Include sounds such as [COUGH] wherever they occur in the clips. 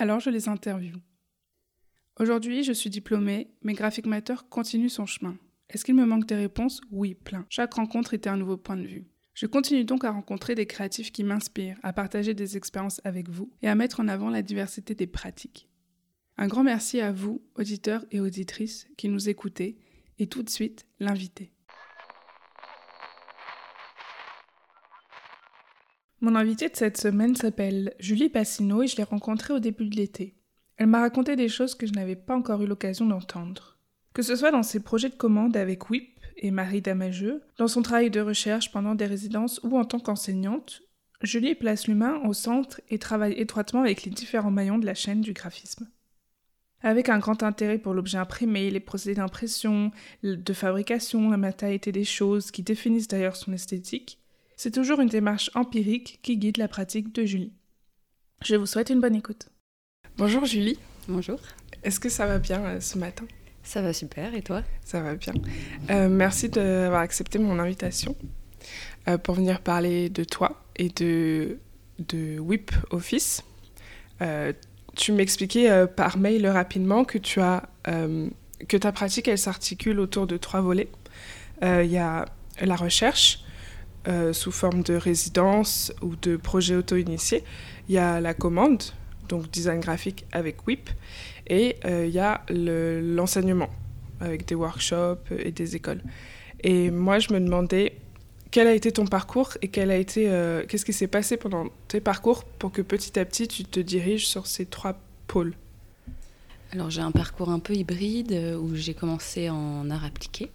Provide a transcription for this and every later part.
Alors je les interviewe. Aujourd'hui, je suis diplômée, mais Graphic Matter continue son chemin. Est-ce qu'il me manque des réponses? Oui, plein. Chaque rencontre était un nouveau point de vue. Je continue donc à rencontrer des créatifs qui m'inspirent, à partager des expériences avec vous et à mettre en avant la diversité des pratiques. Un grand merci à vous, auditeurs et auditrices, qui nous écoutez, et tout de suite, l'invité. Mon invitée de cette semaine s'appelle Julie Bassino et je l'ai rencontrée au début de l'été. Elle m'a raconté des choses que je n'avais pas encore eu l'occasion d'entendre. Que ce soit dans ses projets de commande avec WIP et Marie Damageux, dans son travail de recherche pendant des résidences ou en tant qu'enseignante, Julie place l'humain au centre et travaille étroitement avec les différents maillons de la chaîne du graphisme. Avec un grand intérêt pour l'objet imprimé, les procédés d'impression, de fabrication, la matérialité des choses qui définissent d'ailleurs son esthétique, c'est toujours une démarche empirique qui guide la pratique de Julie. Je vous souhaite une bonne écoute. Bonjour Julie. Bonjour. Est-ce que ça va bien euh, ce matin? Ça va super, et toi? Ça va bien. Euh, merci d'avoir accepté mon invitation euh, pour venir parler de toi et de, de WIP Office. tu m'expliquais par mail rapidement que, tu as, que ta pratique, elle s'articule autour de trois volets. Il y a la recherche, euh, sous forme de résidence ou de projet auto-initié. Il y a la commande, donc design graphique avec WIP, et euh, il y a l'enseignement avec des workshops et des écoles. Et moi, je me demandais quel a été ton parcours et quel a été, euh, qu'est-ce qui s'est passé pendant tes parcours pour que petit à petit tu te diriges sur ces trois pôles? Alors j'ai un parcours un peu hybride où j'ai commencé en art appliqué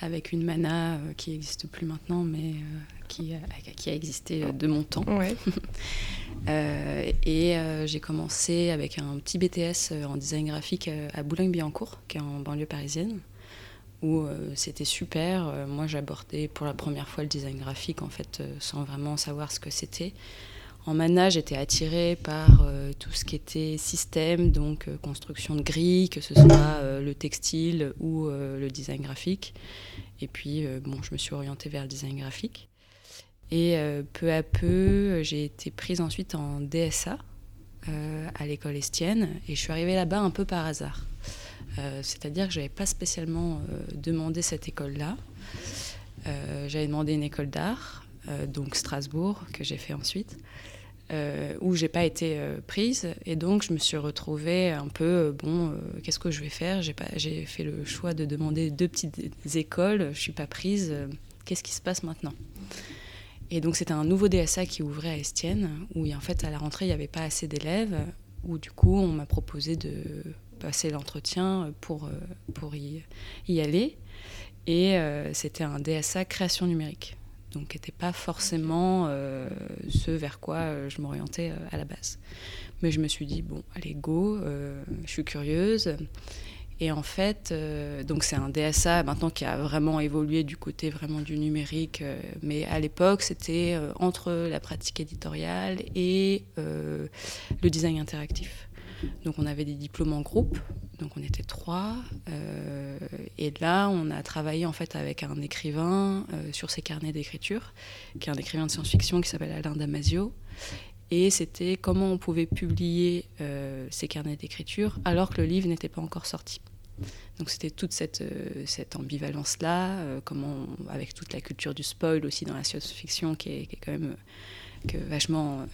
avec une mana euh, qui n'existe plus maintenant, mais euh, qui, a, qui, a existé euh, de mon temps. [LAUGHS] et j'ai commencé avec un petit BTS en design graphique à Boulogne-Billancourt, qui est en banlieue parisienne, où c'était super. moi, j'abordais pour la première fois le design graphique, en fait, sans vraiment savoir ce que c'était. En mana, j'étais attirée par euh, tout ce qui était système, donc euh, construction de grilles, que ce soit euh, le textile ou le design graphique. Et puis, bon, je me suis orientée vers le design graphique. Et peu à peu, j'ai été prise ensuite en DSA à l'école Estienne. Et je suis arrivée là-bas un peu par hasard. C'est-à-dire que je n'avais pas spécialement demandé cette école-là. J'avais demandé une école d'art, donc Strasbourg, que j'ai fait ensuite euh, où j'ai pas été euh, prise. Et donc je me suis retrouvée un peu euh, bon euh, qu'est-ce que je vais faire? J'ai pas j'ai fait le choix de demander deux petites écoles. Je suis pas prise. Qu'est-ce qui se passe maintenant? Et donc c'était un nouveau DSA qui ouvrait à Estienne où en fait à la rentrée il n'y avait pas assez d'élèves où du coup on m'a proposé de passer l'entretien pour pour y, y aller. Et c'était un DSA création numérique donc qui n'était pas forcément euh, ce vers quoi euh, je m'orientais euh, à la base. Mais je me suis dit, bon, allez, go, je suis curieuse. Et en fait, donc c'est un DSA maintenant qui a vraiment évolué du côté vraiment du numérique, mais à l'époque c'était entre la pratique éditoriale et le design interactif. Donc on avait des diplômes en groupe, donc on était trois. Euh, et là, on a travaillé en fait avec un écrivain euh, sur ses carnets d'écriture, qui est un écrivain de science-fiction qui s'appelle Alain Damasio. Et c'était comment on pouvait publier euh, ces carnets d'écriture alors que le livre n'était pas encore sorti. Donc c'était toute cette, cette ambivalence-là, comment, avec toute la culture du spoil aussi dans la science-fiction qui est, qui est, quand même que vachement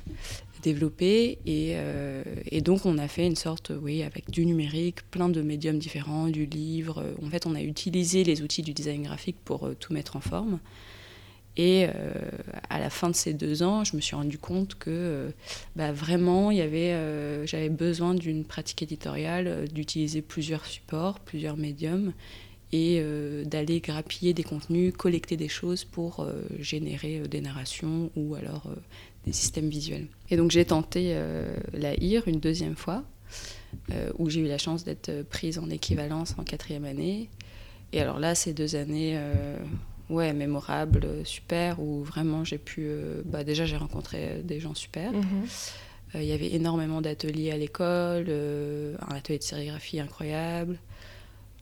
développé. Et, euh, et, donc, on a fait une sorte, oui, avec du numérique, plein de médiums différents, du livre. En fait, on a utilisé les outils du design graphique pour euh, tout mettre en forme. Et euh, à la fin de ces deux ans, je me suis rendu compte que bah, vraiment, j'avais besoin d'une pratique éditoriale, d'utiliser plusieurs supports, plusieurs médiums, et d'aller grappiller des contenus, collecter des choses pour générer des narrations ou alors systèmes visuels. Et donc j'ai tenté la IR une deuxième fois, où j'ai eu la chance d'être prise en équivalence en quatrième année. Et alors là, ces deux années ouais, mémorables, super, où vraiment j'ai pu. bah déjà, j'ai rencontré des gens super. Mhm. Il y avait énormément d'ateliers à l'école, un atelier de sérigraphie incroyable.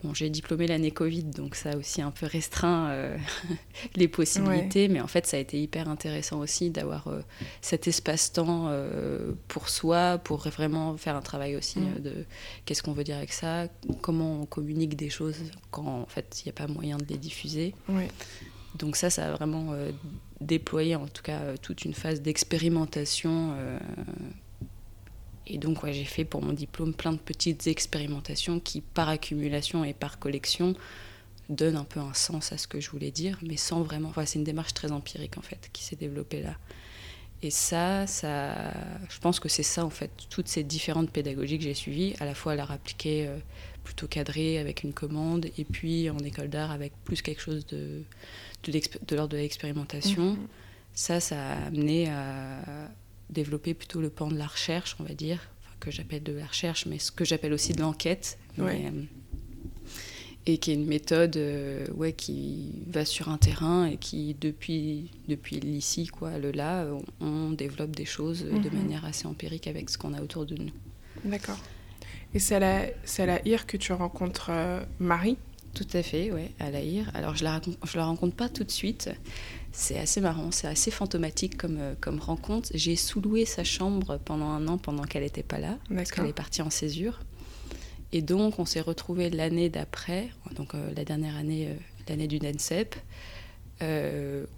Bon, j'ai diplômé l'année Covid, donc ça a aussi un peu restreint euh, [LAUGHS] les possibilités, mais en fait, ça a été hyper intéressant aussi d'avoir euh, cet espace-temps euh, pour soi, pour vraiment faire un travail aussi mm. de qu'est-ce qu'on veut dire avec ça, comment on communique des choses quand en fait il n'y a pas moyen de les diffuser. Donc ça, ça a vraiment déployé en tout cas toute une phase d'expérimentation et donc, ouais, j'ai fait pour mon diplôme plein de petites expérimentations qui, par accumulation et par collection, donnent un peu un sens à ce que je voulais dire, mais sans vraiment. Enfin, c'est une démarche très empirique, en fait, qui s'est développée là. Et ça, ça, je pense que c'est ça, en fait, toutes ces différentes pédagogies que j'ai suivies, à la fois à l'art appliqué euh, plutôt cadré avec une commande, et puis en école d'art avec plus quelque chose de, de, l'ordre de l'expérimentation. Mm-hmm. Ça, ça a amené à, développer plutôt le pan de la recherche, on va dire, que j'appelle de la recherche, mais ce que j'appelle aussi de l'enquête. Euh, et qui est une méthode euh, ouais, qui va sur un terrain et qui, depuis, depuis l'ici, quoi, le là, on, développe des choses de mhm. manière assez empirique avec ce qu'on a autour de nous. D'accord. Et c'est à, la, à la IR que tu rencontres euh, Marie? Tout à fait, oui, à la IR. Alors, je la, je la rencontre pas tout de suite. C'est assez marrant, c'est assez fantomatique comme, euh, comme rencontre. J'ai sous-loué sa chambre pendant un an pendant qu'elle n'était pas là, parce qu'elle est partie en césure. Et donc, on s'est retrouvés l'année d'après, donc euh, la dernière année, euh, l'année du NENSEP,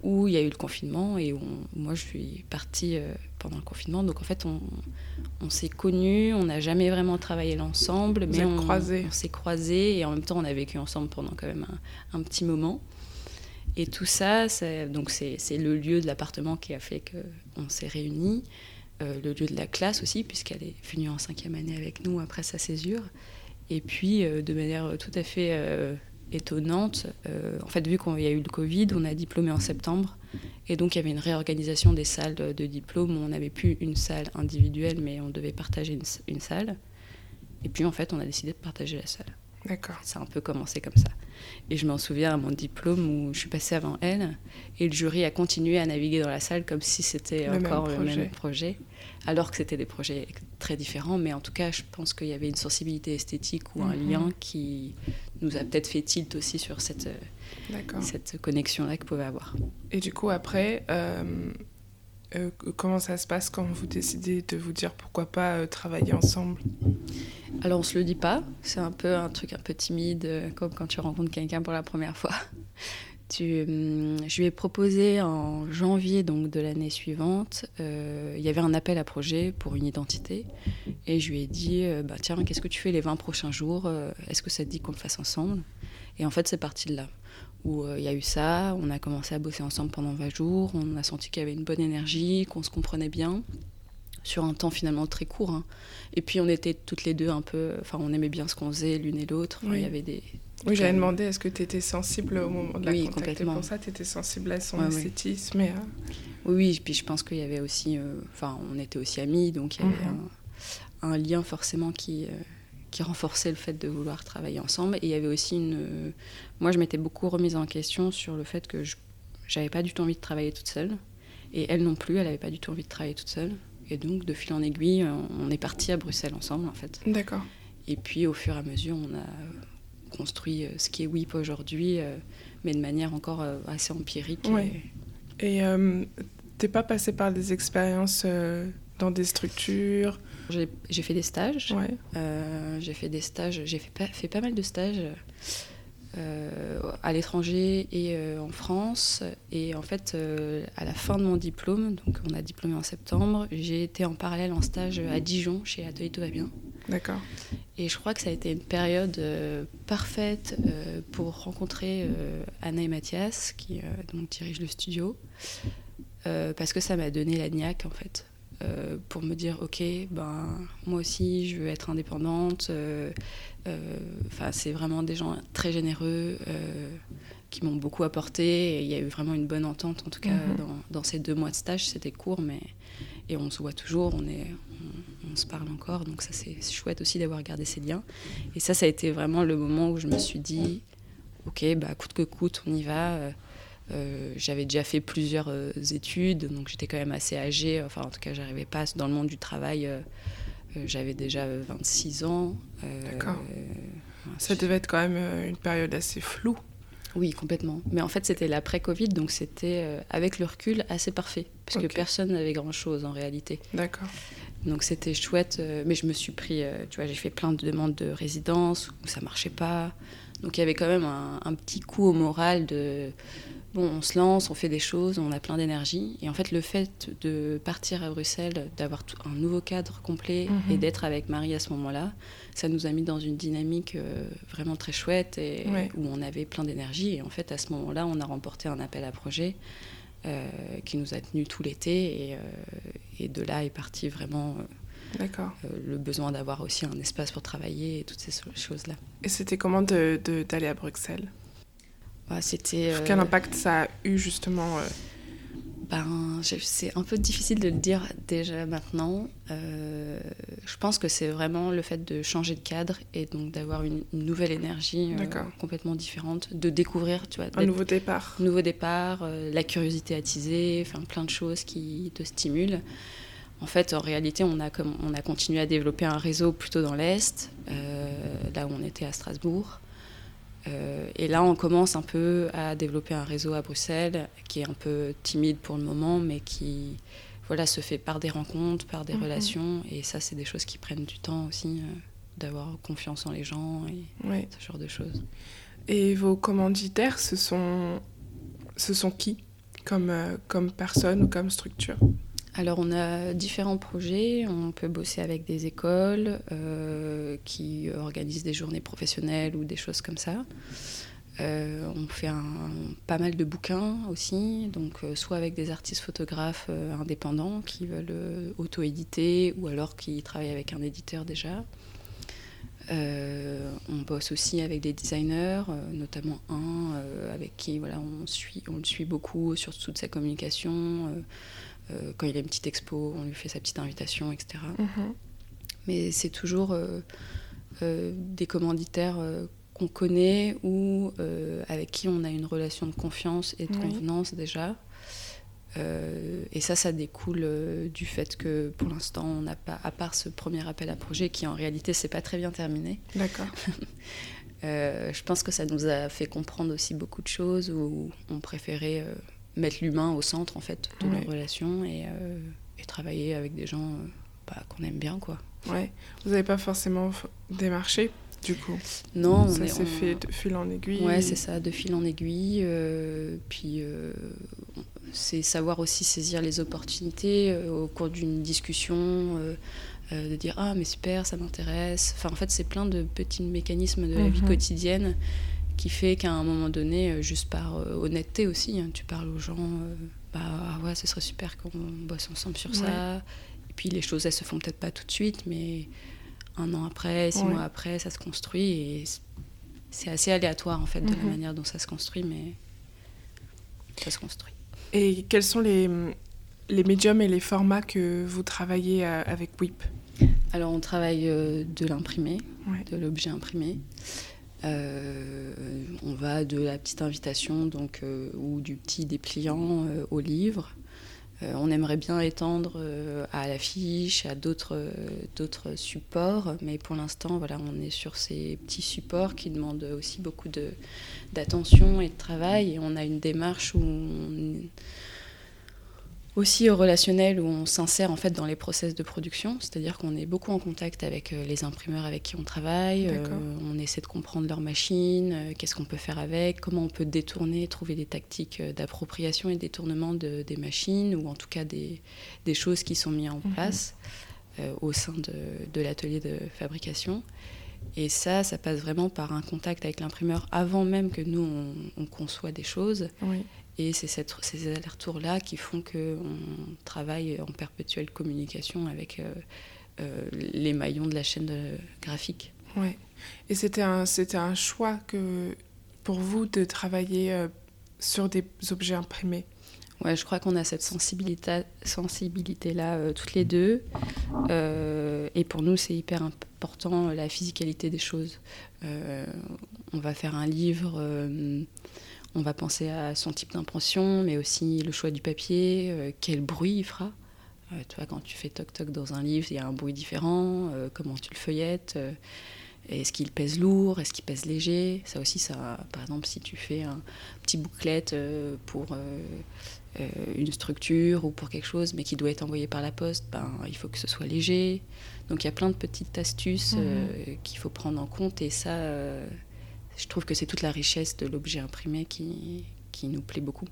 où il y a eu le confinement et moi je suis partie pendant le confinement. Donc en fait, on, on s'est connus, on n'a jamais vraiment travaillé ensemble, mais on, on s'est croisés et en même temps on a vécu ensemble pendant quand même un, un petit moment. Et tout ça, c'est le lieu de l'appartement qui a fait qu'on s'est réunis, euh, le lieu de la classe aussi, puisqu'elle est venue en cinquième année avec nous après sa césure. Et puis, euh, de manière tout à fait euh, étonnante, en fait, vu qu'il y a eu le Covid, on a diplômé en septembre. Et donc, il y avait une réorganisation des salles de, diplôme on n'avait plus une salle individuelle, mais on devait partager une salle. Et puis, en fait, on a décidé de partager la salle. D'accord. Ça a un peu commencé comme ça. Et je m'en souviens à mon diplôme où je suis passée avant elle, et le jury a continué à naviguer dans la salle comme si c'était encore le même projet, alors que c'était des projets très différents, mais en tout cas, je pense qu'il y avait une sensibilité esthétique ou un mhm. lien qui nous a peut-être fait tilt aussi sur cette, cette connexion-là que pouvait avoir. Et du coup, après, euh, euh, comment ça se passe quand vous décidez de vous dire pourquoi pas euh, travailler ensemble? Alors on se le dit pas, c'est un peu un truc un peu timide, euh, comme quand tu rencontres quelqu'un pour la première fois. [LAUGHS] Hum, je lui ai proposé en janvier donc de l'année suivante, il y avait un appel à projet pour une identité, et je lui ai dit bah tiens qu'est-ce que tu fais les 20 prochains jours, est-ce que ça te dit qu'on le fasse ensemble? Et en fait c'est parti de là où euh, il y a eu ça, on a commencé à bosser ensemble pendant 20 jours, on a senti qu'il y avait une bonne énergie, qu'on se comprenait bien, sur un temps finalement très court. Hein. Et puis on était toutes les deux un peu, enfin on aimait bien ce qu'on faisait l'une et l'autre, il y avait des... Oui, j'avais demandé, est-ce que tu étais sensible au moment de la oui, complètement. pour ça, tu étais sensible à son esthétisme et Oui, puis je pense qu'il y avait aussi, euh, enfin on était aussi amis, donc il y avait mhm. un, lien forcément qui... Euh, qui renforçait le fait de vouloir travailler ensemble. Et il y avait aussi une. Moi, je m'étais beaucoup remise en question sur le fait que je n'avais pas du tout envie de travailler toute seule. Et elle non plus, elle n'avait pas du tout envie de travailler toute seule. Et donc, de fil en aiguille, on est parti à Bruxelles ensemble, en fait. D'accord. Et puis, au fur et à mesure, on a construit euh, ce qui est WIP aujourd'hui, euh, mais de manière encore euh, assez empirique. Et tu n'es pas passé par des expériences dans des structures? J'ai fait des stages. Euh, j'ai fait des stages. J'ai fait pas, fait pas mal de stages euh, à l'étranger et euh, en France. Et en fait, à la fin de mon diplôme, donc on a diplômé en septembre, j'ai été en parallèle en stage à Dijon chez Atelier Tout va bien. D'accord. Et je crois que ça a été une période parfaite pour rencontrer Anna et Mathias, qui donc dirigent le studio, parce que ça m'a donné la niaque en fait. Euh, pour me dire ok ben moi aussi je veux être indépendante euh, euh, enfin c'est vraiment des gens très généreux qui m'ont beaucoup apporté. Et il y a eu vraiment une bonne entente, en tout cas, Mhm. dans, dans ces deux mois de stage. C'était court, mais. Et on se voit toujours, on, est, on, on se parle encore. Donc, ça, c'est chouette aussi d'avoir gardé ces liens. Et ça, ça a été vraiment le moment où je me suis dit Ok, bah, coûte que coûte, on y va. Euh, euh, j'avais déjà fait plusieurs euh, études, donc j'étais quand même assez âgée. Enfin, en tout cas, j'arrivais pas dans le monde du travail. euh, euh, j'avais déjà 26 ans. Euh, D'accord. euh, Ça devait être quand même euh, une période assez floue. oui, complètement. Mais en fait, c'était l'après-Covid, donc c'était, euh, avec le recul, assez parfait. Parce que personne n'avait grand-chose en réalité. D'accord. Donc c'était chouette. euh, mais je me suis pris, euh, tu vois, j'ai fait plein de demandes de résidence où ça marchait pas. Donc il y avait quand même un, un petit coup au moral de. Bon, on se lance, on fait des choses, on a plein d'énergie. Et en fait, le fait de partir à Bruxelles, d'avoir un nouveau cadre complet Mhm. et d'être avec Marie à ce moment-là, ça nous a mis dans une dynamique euh, vraiment très chouette et Ouais. où on avait plein d'énergie. Et en fait, à ce moment-là, on a remporté un appel à projet euh, qui nous a tenus tout l'été. Et, euh, et de là est parti vraiment euh, le besoin d'avoir aussi un espace pour travailler et toutes ces so- choses-là. Et c'était comment de- de- d'aller à Bruxelles? Bah, C'était. euh, Quel impact ça a eu justement euh, Ben, c'est un peu difficile de le dire déjà maintenant. Euh, je pense que c'est vraiment le fait de changer de cadre et donc d'avoir une, une nouvelle énergie euh, complètement différente, de découvrir, tu vois, un nouveau départ nouveau départ, euh, la curiosité attisée, enfin plein de choses qui te stimulent. En fait, en réalité, on a, comme, on a continué à développer un réseau plutôt dans l'Est, là où on était à Strasbourg. Euh, et là, on commence un peu à développer un réseau à Bruxelles qui est un peu timide pour le moment, mais qui voilà, se fait par des rencontres, par des Mhm. relations. Et ça, c'est des choses qui prennent du temps aussi, euh, d'avoir confiance en les gens et ce genre de choses. Et vos commanditaires, ce sont, ce sont qui comme, euh, comme personne ou comme structure? Alors, on a différents projets. On peut bosser avec des écoles euh, qui organisent des journées professionnelles ou des choses comme ça. Euh, on fait un- pas mal de bouquins aussi, donc euh, soit avec des artistes photographes indépendants qui veulent auto-éditer ou alors qui travaillent avec un éditeur déjà. On bosse aussi avec des designers, notamment un avec qui voilà, on, on le suit beaucoup sur toute sa communication. Euh, quand il a une petite expo, on lui fait sa petite invitation, etc. Mhm. Mais c'est toujours euh, euh, des commanditaires qu'on connaît ou avec qui on a une relation de confiance et de Oui. convenance déjà. Euh, et ça, ça découle euh, du fait que pour l'instant, on n'a pas, à part ce premier appel à projet qui en réalité s'est pas très bien terminé, D'accord. [LAUGHS] euh, je pense que ça nous a fait comprendre aussi beaucoup de choses où on préférait mettre l'humain au centre en fait de Ouais. nos relations et, euh, et travailler avec des gens euh, bah, qu'on aime bien quoi. Ouais. Vous n'avez pas forcément démarché, du coup? Non, on Ça est- s'est on- fait de fil en aiguille Ouais, c'est ça, de fil en aiguille. euh, puis euh, c'est savoir aussi saisir les opportunités euh, au cours d'une discussion, de dire ah mais super, ça m'intéresse. Enfin en fait c'est plein de petits mécanismes de la vie Mhm. quotidienne qui fait qu'à un moment donné, euh, juste par euh, honnêteté aussi, hein, tu parles aux gens, euh, bah ah ouais ce serait super qu'on bosse ensemble sur ça. Et puis les choses elles se font peut-être pas tout de suite, mais un an après, six Ouais. mois après, ça se construit et c'est assez aléatoire en fait de la Mhm. manière dont ça se construit, mais ça se construit. Et quels sont les, les médiums et les formats que vous travaillez avec WIP Alors on travaille de l'imprimé, Ouais. de l'objet imprimé. Euh, on va de la petite invitation donc, euh, ou du petit dépliant euh, au livre. On aimerait bien étendre à l'affiche, à d'autres supports, mais pour l'instant, on est sur ces petits supports qui demandent aussi beaucoup d'attention et de travail. Et on a une démarche où on, aussi au relationnel où on s'insère en fait dans les process de production, c'est-à-dire qu'on est beaucoup en contact avec euh, les imprimeurs avec qui on travaille, euh, on essaie de comprendre leur machine, euh, qu'est-ce qu'on peut faire avec, comment on peut détourner, trouver des tactiques d'appropriation et détournement de- des machines ou en tout cas des, des choses qui sont mises en Mhm. place euh, au sein de, de l'atelier de fabrication. Et ça, ça passe vraiment par un contact avec l'imprimeur avant même que nous, on, on conçoit des choses. Oui. Et c'est ces allers-retours-là qui font qu'on travaille en perpétuelle communication avec euh, euh, les maillons de la chaîne de- graphique. Ouais. Et c'était un, c'était un choix que pour vous de travailler sur des objets imprimés? Ouais, je crois qu'on a cette sensibilité, sensibilité là toutes les deux. et pour nous, c'est hyper important la physicalité des choses. on va faire un livre on va penser à son type d'impression, mais aussi le choix du papier, euh, quel bruit il fera. Euh, tu vois, quand tu fais toc-toc dans un livre, il y a un bruit différent, euh, comment tu le feuillettes, est-ce qu'il pèse lourd, est-ce qu'il pèse léger. Ça aussi, ça, par exemple, si tu fais un petit bouclette pour une structure ou pour quelque chose, mais qui doit être envoyé par la poste, ben, il faut que ce soit léger. Donc il y a plein de petites astuces mmh. qu'il faut prendre en compte et ça je trouve que c'est toute la richesse de l'objet imprimé qui, qui nous plaît beaucoup.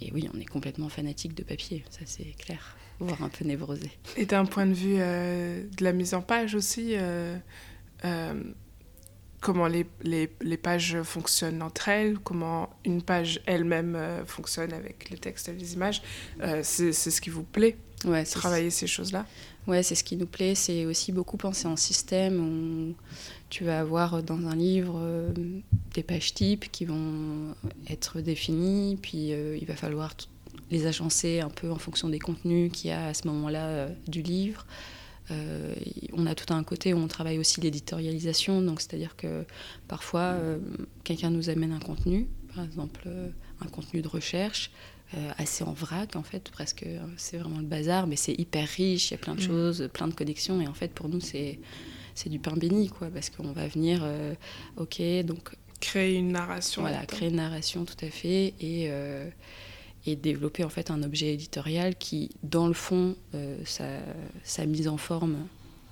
Et oui, on est complètement fanatique de papier, ça c'est clair, voire un peu névrosé. Et d'un point de vue euh, de la mise en page aussi, euh, euh, comment les, les, les, pages fonctionnent entre elles, comment une page elle-même fonctionne avec le texte et les images, c'est ce qui vous plaît, ouais, travailler ces choses-là? Ouais, c'est ce qui nous plaît, c'est aussi beaucoup penser en système tu vas avoir dans un livre euh, des pages types qui vont être définies, puis euh, il va falloir les agencer un peu en fonction des contenus qu'il y a à ce moment-là euh, du livre. on a tout un côté où on travaille aussi l'éditorialisation, donc c'est-à-dire que parfois quelqu'un nous amène un contenu, par exemple un contenu de recherche, assez en vrac en fait, presque c'est vraiment le bazar, mais c'est hyper riche, il y a plein de mmh. choses, plein de connexions, et en fait pour nous c'est c'est du pain béni, quoi, parce qu'on va venir, euh, ok, donc. Créer une narration. Voilà, créer une narration, tout à fait, et, euh, et développer en fait un objet éditorial qui, dans le fond, euh, sa, mise en forme,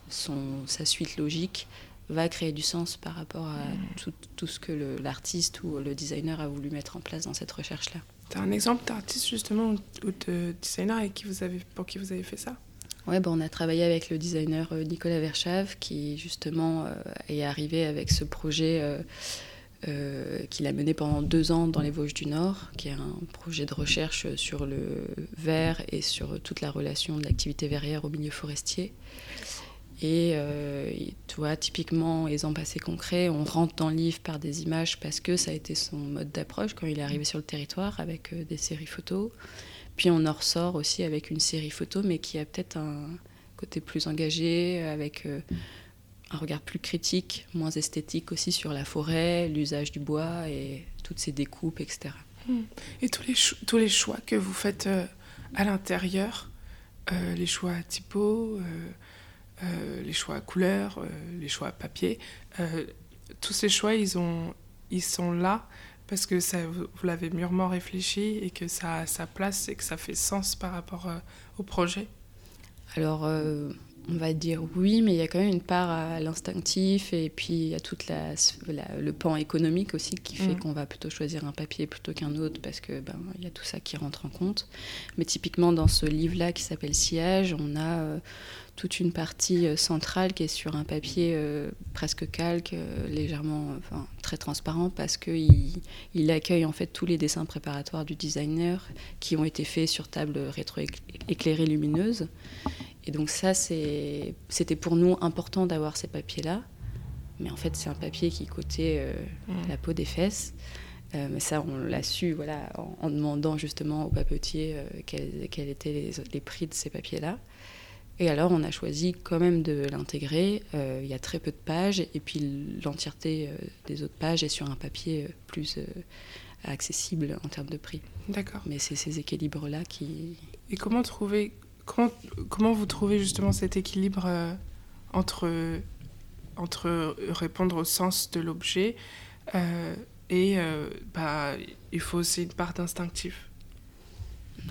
son, sa suite logique, va créer du sens par rapport à mm. tout, ce que l'artiste ou le designer a voulu mettre en place dans cette recherche-là. Tu as un exemple d'artiste justement ou de designer avec qui vous avez, pour qui vous avez fait ça? Ouais, bon, on a travaillé avec le designer euh, Nicolas Verschave qui justement euh, est arrivé avec ce projet euh, qu'il a mené pendant deux ans dans les Vosges du Nord, qui est un projet de recherche sur le verre et sur toute la relation de l'activité verrière au milieu forestier. Et tu vois, typiquement, exemple assez concret, on rentre dans le livre par des images parce que ça a été son mode d'approche quand il est arrivé sur le territoire avec des séries photos. Puis on en ressort aussi avec une série photo, mais qui a peut-être un côté plus engagé, avec euh, un regard plus critique, moins esthétique aussi sur la forêt, l'usage du bois et toutes ces découpes, etc. Hmm. Et tous les, tous les choix que vous faites euh, à l'intérieur, euh, les choix typo, les choix à couleur, les choix à papier, tous ces choix, ils, ont, ils sont là parce que vous l'avez mûrement réfléchi et que ça a sa place et que ça fait sens par rapport euh, au projet? Alors, euh, on va dire oui, mais il y a quand même une part à l'instinctif et puis il y a tout le pan économique aussi qui fait mm. qu'on va plutôt choisir un papier plutôt qu'un autre parce que ben il y a tout ça qui rentre en compte. Mais typiquement dans ce livre-là qui s'appelle Sillage, on a euh, toute une partie euh, centrale qui est sur un papier euh, presque calque, légèrement, enfin, très transparent, parce qu'il il accueille en fait tous les dessins préparatoires du designer qui ont été faits sur table rétro-éclairée lumineuse. Et donc ça, c'était pour nous important d'avoir ces papiers-là. Mais en fait, c'est un papier qui coûtait mmh. la peau des fesses. mais ça, on l'a su voilà, en, demandant justement au papetier quels, quels, étaient les, les prix de ces papiers-là. Et alors, on a choisi quand même de l'intégrer. Euh, il y a très peu de pages, et puis l'entièreté euh, des autres pages est sur un papier euh, plus accessible en termes de prix. D'accord. Mais c'est ces équilibres-là qui. Et comment trouver, comment, comment vous trouvez justement cet équilibre entre, entre répondre au sens de l'objet et bah, il faut aussi une part d'instinctif?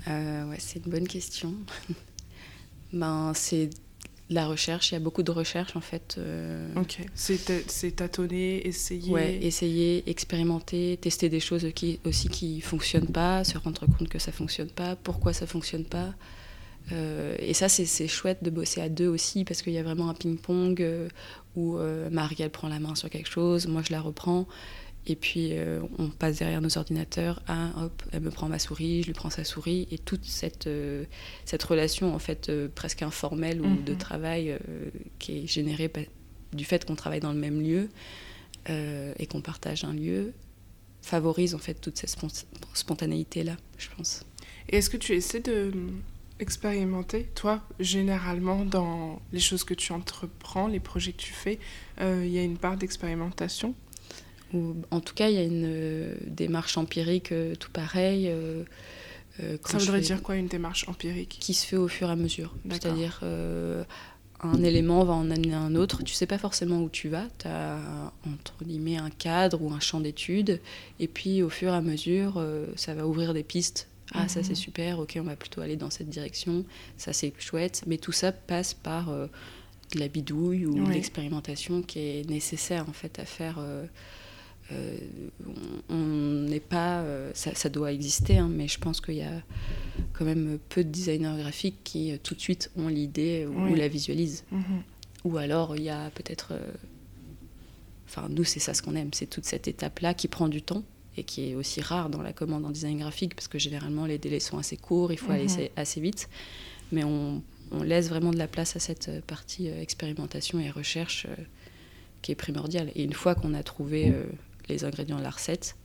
Ouais, c'est une bonne question. [LAUGHS] ben, c'est la recherche, il y a beaucoup de recherche en fait. Euh... Ok, c'est tâtonner, essayer. Ouais, essayer, expérimenter, tester des choses qui, aussi qui ne fonctionnent pas, se rendre compte que ça ne fonctionne pas, pourquoi ça ne fonctionne pas. Euh, et ça, c'est chouette de bosser à deux aussi parce qu'il y a vraiment un ping-pong euh, où euh, Marie, elle prend la main sur quelque chose, moi je la reprends. Et puis euh, on passe derrière nos ordinateurs, ah, hop, elle me prend ma souris, je lui prends sa souris, et toute cette, cette relation en fait presque informelle ou de mhm. travail qui est générée du fait qu'on travaille dans le même lieu et qu'on partage un lieu, favorise en fait toute cette spontanéité là, je pense. Et est-ce que tu essaies de expérimenter, toi, généralement, dans les choses que tu entreprends, les projets que tu fais, il y a une part d'expérimentation? Ou, En tout cas, il y a une démarche empirique tout pareil. Ça voudrait dire quoi une démarche empirique? Qui se fait au fur et à mesure. C'est-à-dire un élément va en amener un autre. Tu sais pas forcément où tu vas. Tu as entre guillemets un cadre ou un champ d'études. Et puis au fur et à mesure, euh, ça va ouvrir des pistes. Ah, ça c'est mhm. super, ok, on va plutôt aller dans cette direction. Ça c'est chouette. Mais tout ça passe par euh, de la bidouille ou l'expérimentation qui est nécessaire en fait à faire. Euh, euh, on n'est pas. Ça, doit exister, hein, mais je pense qu'il y a quand même peu de designers graphiques qui tout de suite ont l'idée ou, la visualisent. Mhm. Ou alors il y a peut-être. Enfin, nous, c'est ça ce qu'on aime, c'est toute cette étape-là qui prend du temps et qui est aussi rare dans la commande en design graphique parce que généralement les délais sont assez courts, il faut aller mhm. assez vite. Mais on, on, laisse vraiment de la place à cette partie expérimentation et recherche qui est primordiale. Et une fois qu'on a trouvé les ingrédients de la recette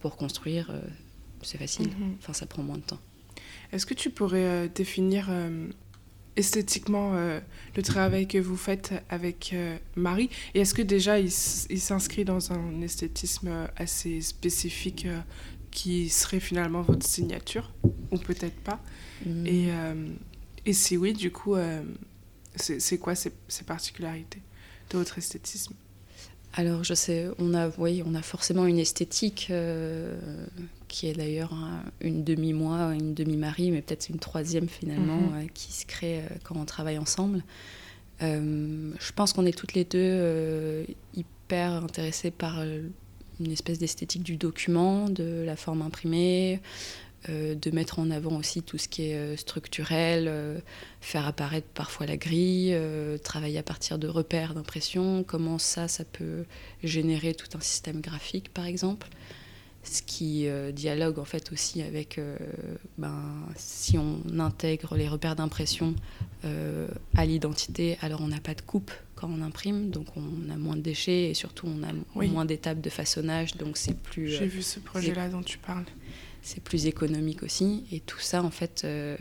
pour construire, euh, c'est facile. Mhm. Enfin, ça prend moins de temps. Est-ce que tu pourrais euh, définir euh, esthétiquement le travail que vous faites avec Marie. Et est-ce que déjà il, s'inscrit dans un esthétisme assez spécifique qui serait finalement votre signature Ou peut-être pas? Mhm. et, et, si oui, du coup, c'est quoi ces, ces particularités de votre esthétisme? Alors, je sais, on a, oui, on a forcément une esthétique euh, qui est d'ailleurs une demi-moi, une demi-marie, mais peut-être une troisième finalement, mhm. euh, qui se crée euh, quand on travaille ensemble. je pense qu'on est toutes les deux hyper intéressées par une espèce d'esthétique du document, de la forme imprimée, euh, de mettre en avant aussi tout ce qui est euh, structurel, euh, faire apparaître parfois la grille, travailler à partir de repères d'impression, comment ça, ça peut générer tout un système graphique par exemple. Ce qui dialogue en fait aussi avec, ben, si on intègre les repères d'impression à l'identité, alors on n'a pas de coupe quand on imprime, donc on a moins de déchets et surtout on a moins d'étapes de façonnage, donc c'est plus... J'ai vu ce projet-là dont tu parles c'est plus économique aussi. Et tout ça, en fait, euh,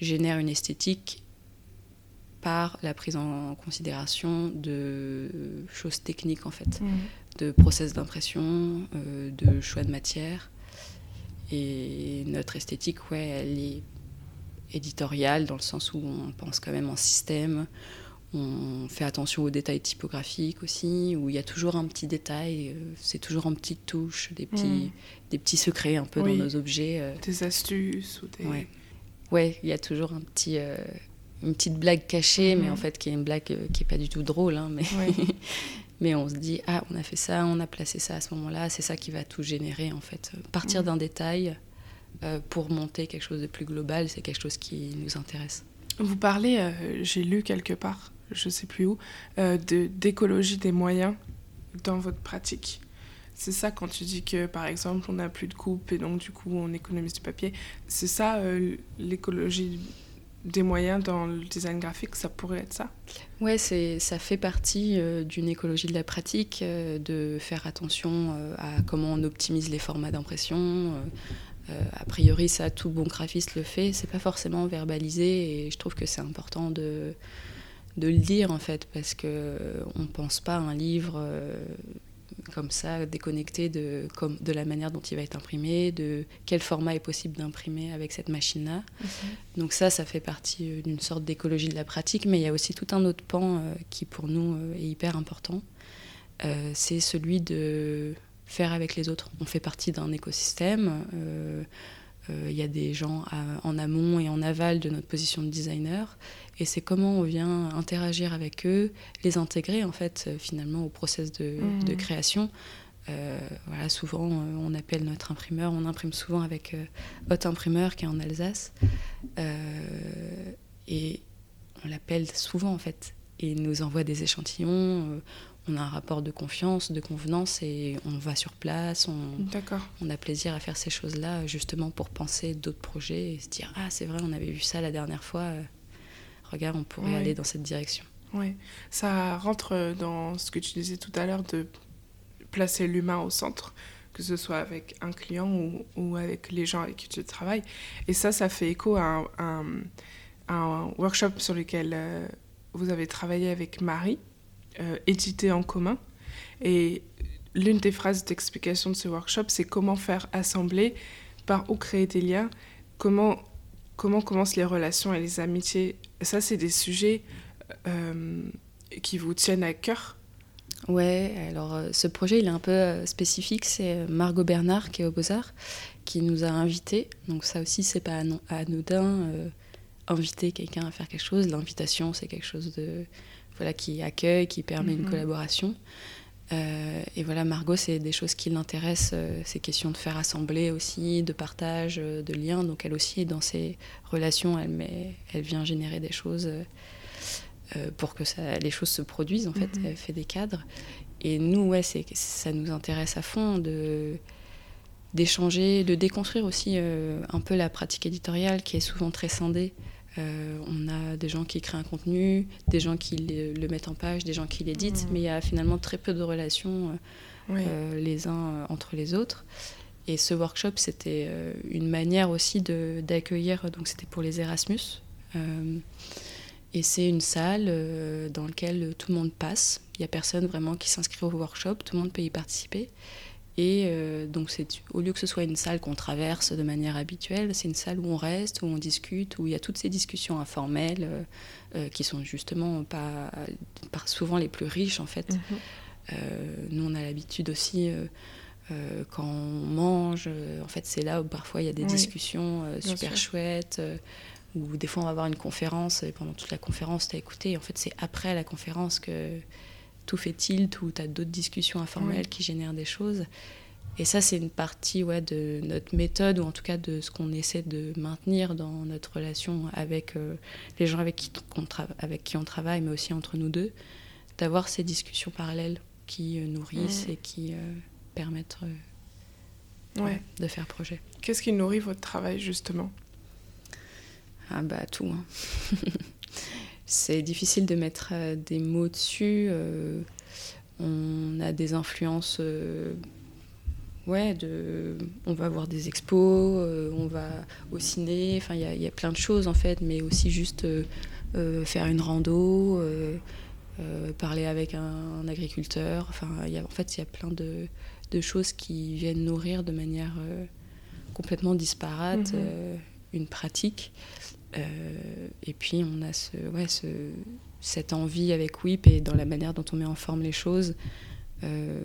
génère une esthétique par la prise en considération de choses techniques, en fait, mmh. De process d'impression, euh, de choix de matière. Et notre esthétique, ouais, elle est éditoriale dans le sens où on pense quand même en système, on fait attention aux détails typographiques aussi, où il y a toujours un petit détail, euh, c'est toujours en petites touches, des petits, mm. des petits secrets un peu dans nos objets. Euh. Des astuces ou des... Ouais. ouais, il y a toujours un petit, euh, une petite blague cachée, mais mm. en fait qui est une blague qui est pas du tout drôle, hein, mais... [LAUGHS] mais on se dit, ah, on a fait ça, on a placé ça à ce moment-là, c'est ça qui va tout générer en fait. Partir mm. d'un détail pour monter quelque chose de plus global, c'est quelque chose qui nous intéresse. Vous parlez, j'ai lu quelque part, je sais plus où, euh, d'écologie des moyens dans votre pratique. C'est ça quand tu dis que, par exemple, on n'a plus de coupe et donc du coup on économise du papier. C'est ça euh, l'écologie des moyens dans le design graphique, ça pourrait être ça Ouais, ça fait partie euh, d'une écologie de la pratique, de faire attention à comment on optimise les formats d'impression. a priori, ça, tout bon graphiste le fait. C'est pas forcément verbalisé et je trouve que c'est important de, de le dire en fait, parce que on pense pas à un livre euh, comme ça, déconnecté de, comme, de la manière dont il va être imprimé, de quel format est possible d'imprimer avec cette machine-là. Donc ça, ça fait partie euh, d'une sorte d'écologie de la pratique, mais il y a aussi tout un autre pan euh, qui pour nous est hyper important. c'est celui de faire avec les autres. On fait partie d'un écosystème. Il y a des gens en amont et en aval de notre position de designer et c'est comment on vient interagir avec eux, les intégrer en fait euh, finalement au process de, mmh. création. Euh, voilà, souvent euh, on appelle notre imprimeur, on imprime souvent avec Hot Imprimeur qui est en Alsace, et on l'appelle souvent en fait, et il nous envoie des échantillons. On a un rapport de confiance, de convenance, et on va sur place. On, on a plaisir à faire ces choses-là, justement pour penser d'autres projets et se dire ah c'est vrai, on avait vu ça la dernière fois regarde, on pourrait aller dans cette direction. Oui, ça rentre dans ce que tu disais tout à l'heure de placer l'humain au centre, que ce soit avec un client ou, ou, avec les gens avec qui tu travailles. Et ça, ça fait écho à un, un, workshop sur lequel euh, vous avez travaillé avec Marie, euh, édité en commun. Et l'une des phrases d'explication de ce workshop, c'est comment faire assembler, par où créer des liens, comment, comment commencent les relations et les amitiés. Ça, c'est des sujets euh, qui vous tiennent à cœur Ouais, alors euh, ce projet il est un peu euh, spécifique, c'est Margot Bernard qui est au Beaux-Arts qui nous a invités. Donc ça aussi c'est pas anodin inviter quelqu'un à faire quelque chose, l'invitation c'est quelque chose de voilà qui accueille, qui permet une mhm. collaboration. et voilà, Margot, c'est des choses qui l'intéressent, ces questions de faire assembler aussi, de partage, de liens. Donc elle aussi, dans ses relations, elle, met, elle vient générer des choses euh, pour que ça, les choses se produisent, en fait. Mhm. Elle fait des cadres. Et nous, ouais, ça nous intéresse à fond de d'échanger, de déconstruire aussi euh, un peu la pratique éditoriale qui est souvent très scindée. Euh, on a des gens qui créent un contenu, des gens qui le, mettent en page, des gens qui l'éditent, mhm. mais il y a finalement très peu de relations les uns entre les autres. Et ce workshop, c'était une manière aussi d'accueillir, donc c'était pour les Erasmus. Et c'est une salle euh, dans laquelle tout le monde passe. Il n'y a personne vraiment qui s'inscrit au workshop, tout le monde peut y participer. Et euh, donc, au lieu que ce soit une salle qu'on traverse de manière habituelle, c'est une salle où on reste, où on discute, où il y a toutes ces discussions informelles euh, qui sont justement pas, pas, souvent les plus riches en fait. Mhm. nous, on a l'habitude aussi. quand on mange, en fait, c'est là où parfois il y a des discussions super chouettes ou des fois on va avoir une conférence et pendant toute la conférence tu as écouté. Et en fait, c'est après la conférence que tout fait tilt ou tu as d'autres discussions informelles qui génèrent des choses. Et ça, c'est une partie ouais, de notre méthode, ou en tout cas de ce qu'on essaie de maintenir dans notre relation avec euh, les gens avec qui, on avec qui on travaille, mais aussi entre nous deux, d'avoir ces discussions parallèles qui euh, nourrissent et qui euh, permettent ouais. de faire projet. Qu'est-ce qui nourrit votre travail, justement? Ah bah tout. Hein. [LAUGHS] c'est difficile de mettre euh, des mots dessus. Euh, on a des influences. Euh, ouais, de, on va voir des expos, on va au ciné. Enfin, il y, a plein de choses en fait, mais aussi juste faire une rando, parler avec un, agriculteur. Enfin, y a, en fait, il y a plein de, de, choses qui viennent nourrir de manière complètement disparate mm-hmm. une pratique. Euh, et puis on a ce, ouais, ce, cette envie avec WIP et dans la manière dont on met en forme les choses, euh,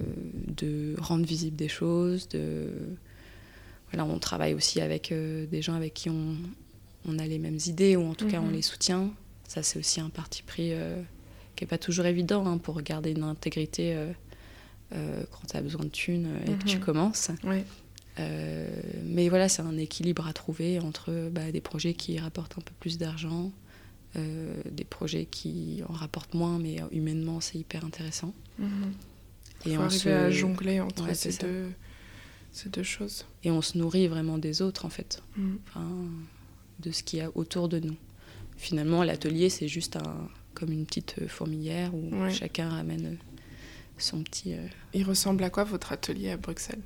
de rendre visible des choses. De... Voilà, on travaille aussi avec euh, des gens avec qui on, on, a les mêmes idées, ou en tout cas on mhm. les soutient. Ça, c'est aussi un parti pris qui n'est pas toujours évident hein, pour garder une intégrité quand tu as besoin de thunes et que tu mhm. commences. Euh, mais voilà, c'est un équilibre à trouver entre bah, des projets qui rapportent un peu plus d'argent, euh, des projets qui en rapportent moins, mais humainement, c'est hyper intéressant. Mm Et on arriver se... à jongler entre ces, deux, ces, deux, choses. Et on se nourrit vraiment des autres, en fait, enfin, de ce qu'il y a autour de nous. Finalement, l'atelier, c'est juste un, comme une petite fourmilière où chacun ramène son petit... Euh, Il ressemble à quoi votre atelier à Bruxelles?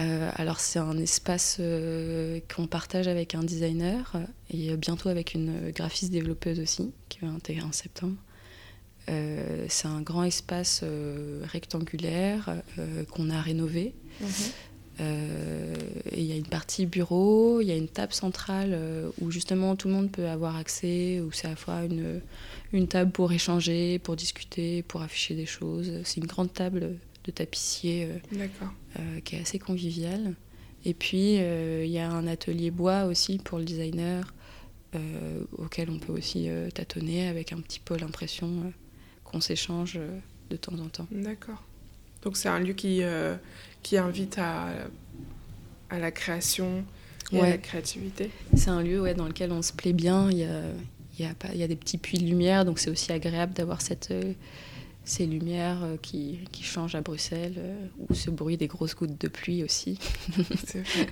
Euh, alors c'est un espace euh, qu'on partage avec un designer et bientôt avec une graphiste développeuse aussi qui va intégrer en septembre. c'est un grand espace rectangulaire qu'on a rénové. Mhm. il y a une partie bureau, il y a une table centrale où justement tout le monde peut avoir accès, où c'est à la fois une, une table pour échanger, pour discuter, pour afficher des choses. C'est une grande table de tapissier euh, euh, qui est assez convivial. Et puis, euh, il y a un atelier bois aussi pour le designer, auquel on peut aussi tâtonner avec un petit pôle impression qu'on s'échange de temps en temps. D'accord. Donc c'est un lieu qui, qui invite à, à la création et à la créativité. C'est un lieu ouais, dans lequel on se plaît bien. Il y a, il y a, il y a des petits puits de lumière, donc c'est aussi agréable d'avoir cette ces lumières euh, qui, qui, changent à Bruxelles, euh, ou ce bruit des grosses gouttes de pluie aussi. [LAUGHS] C'est vrai.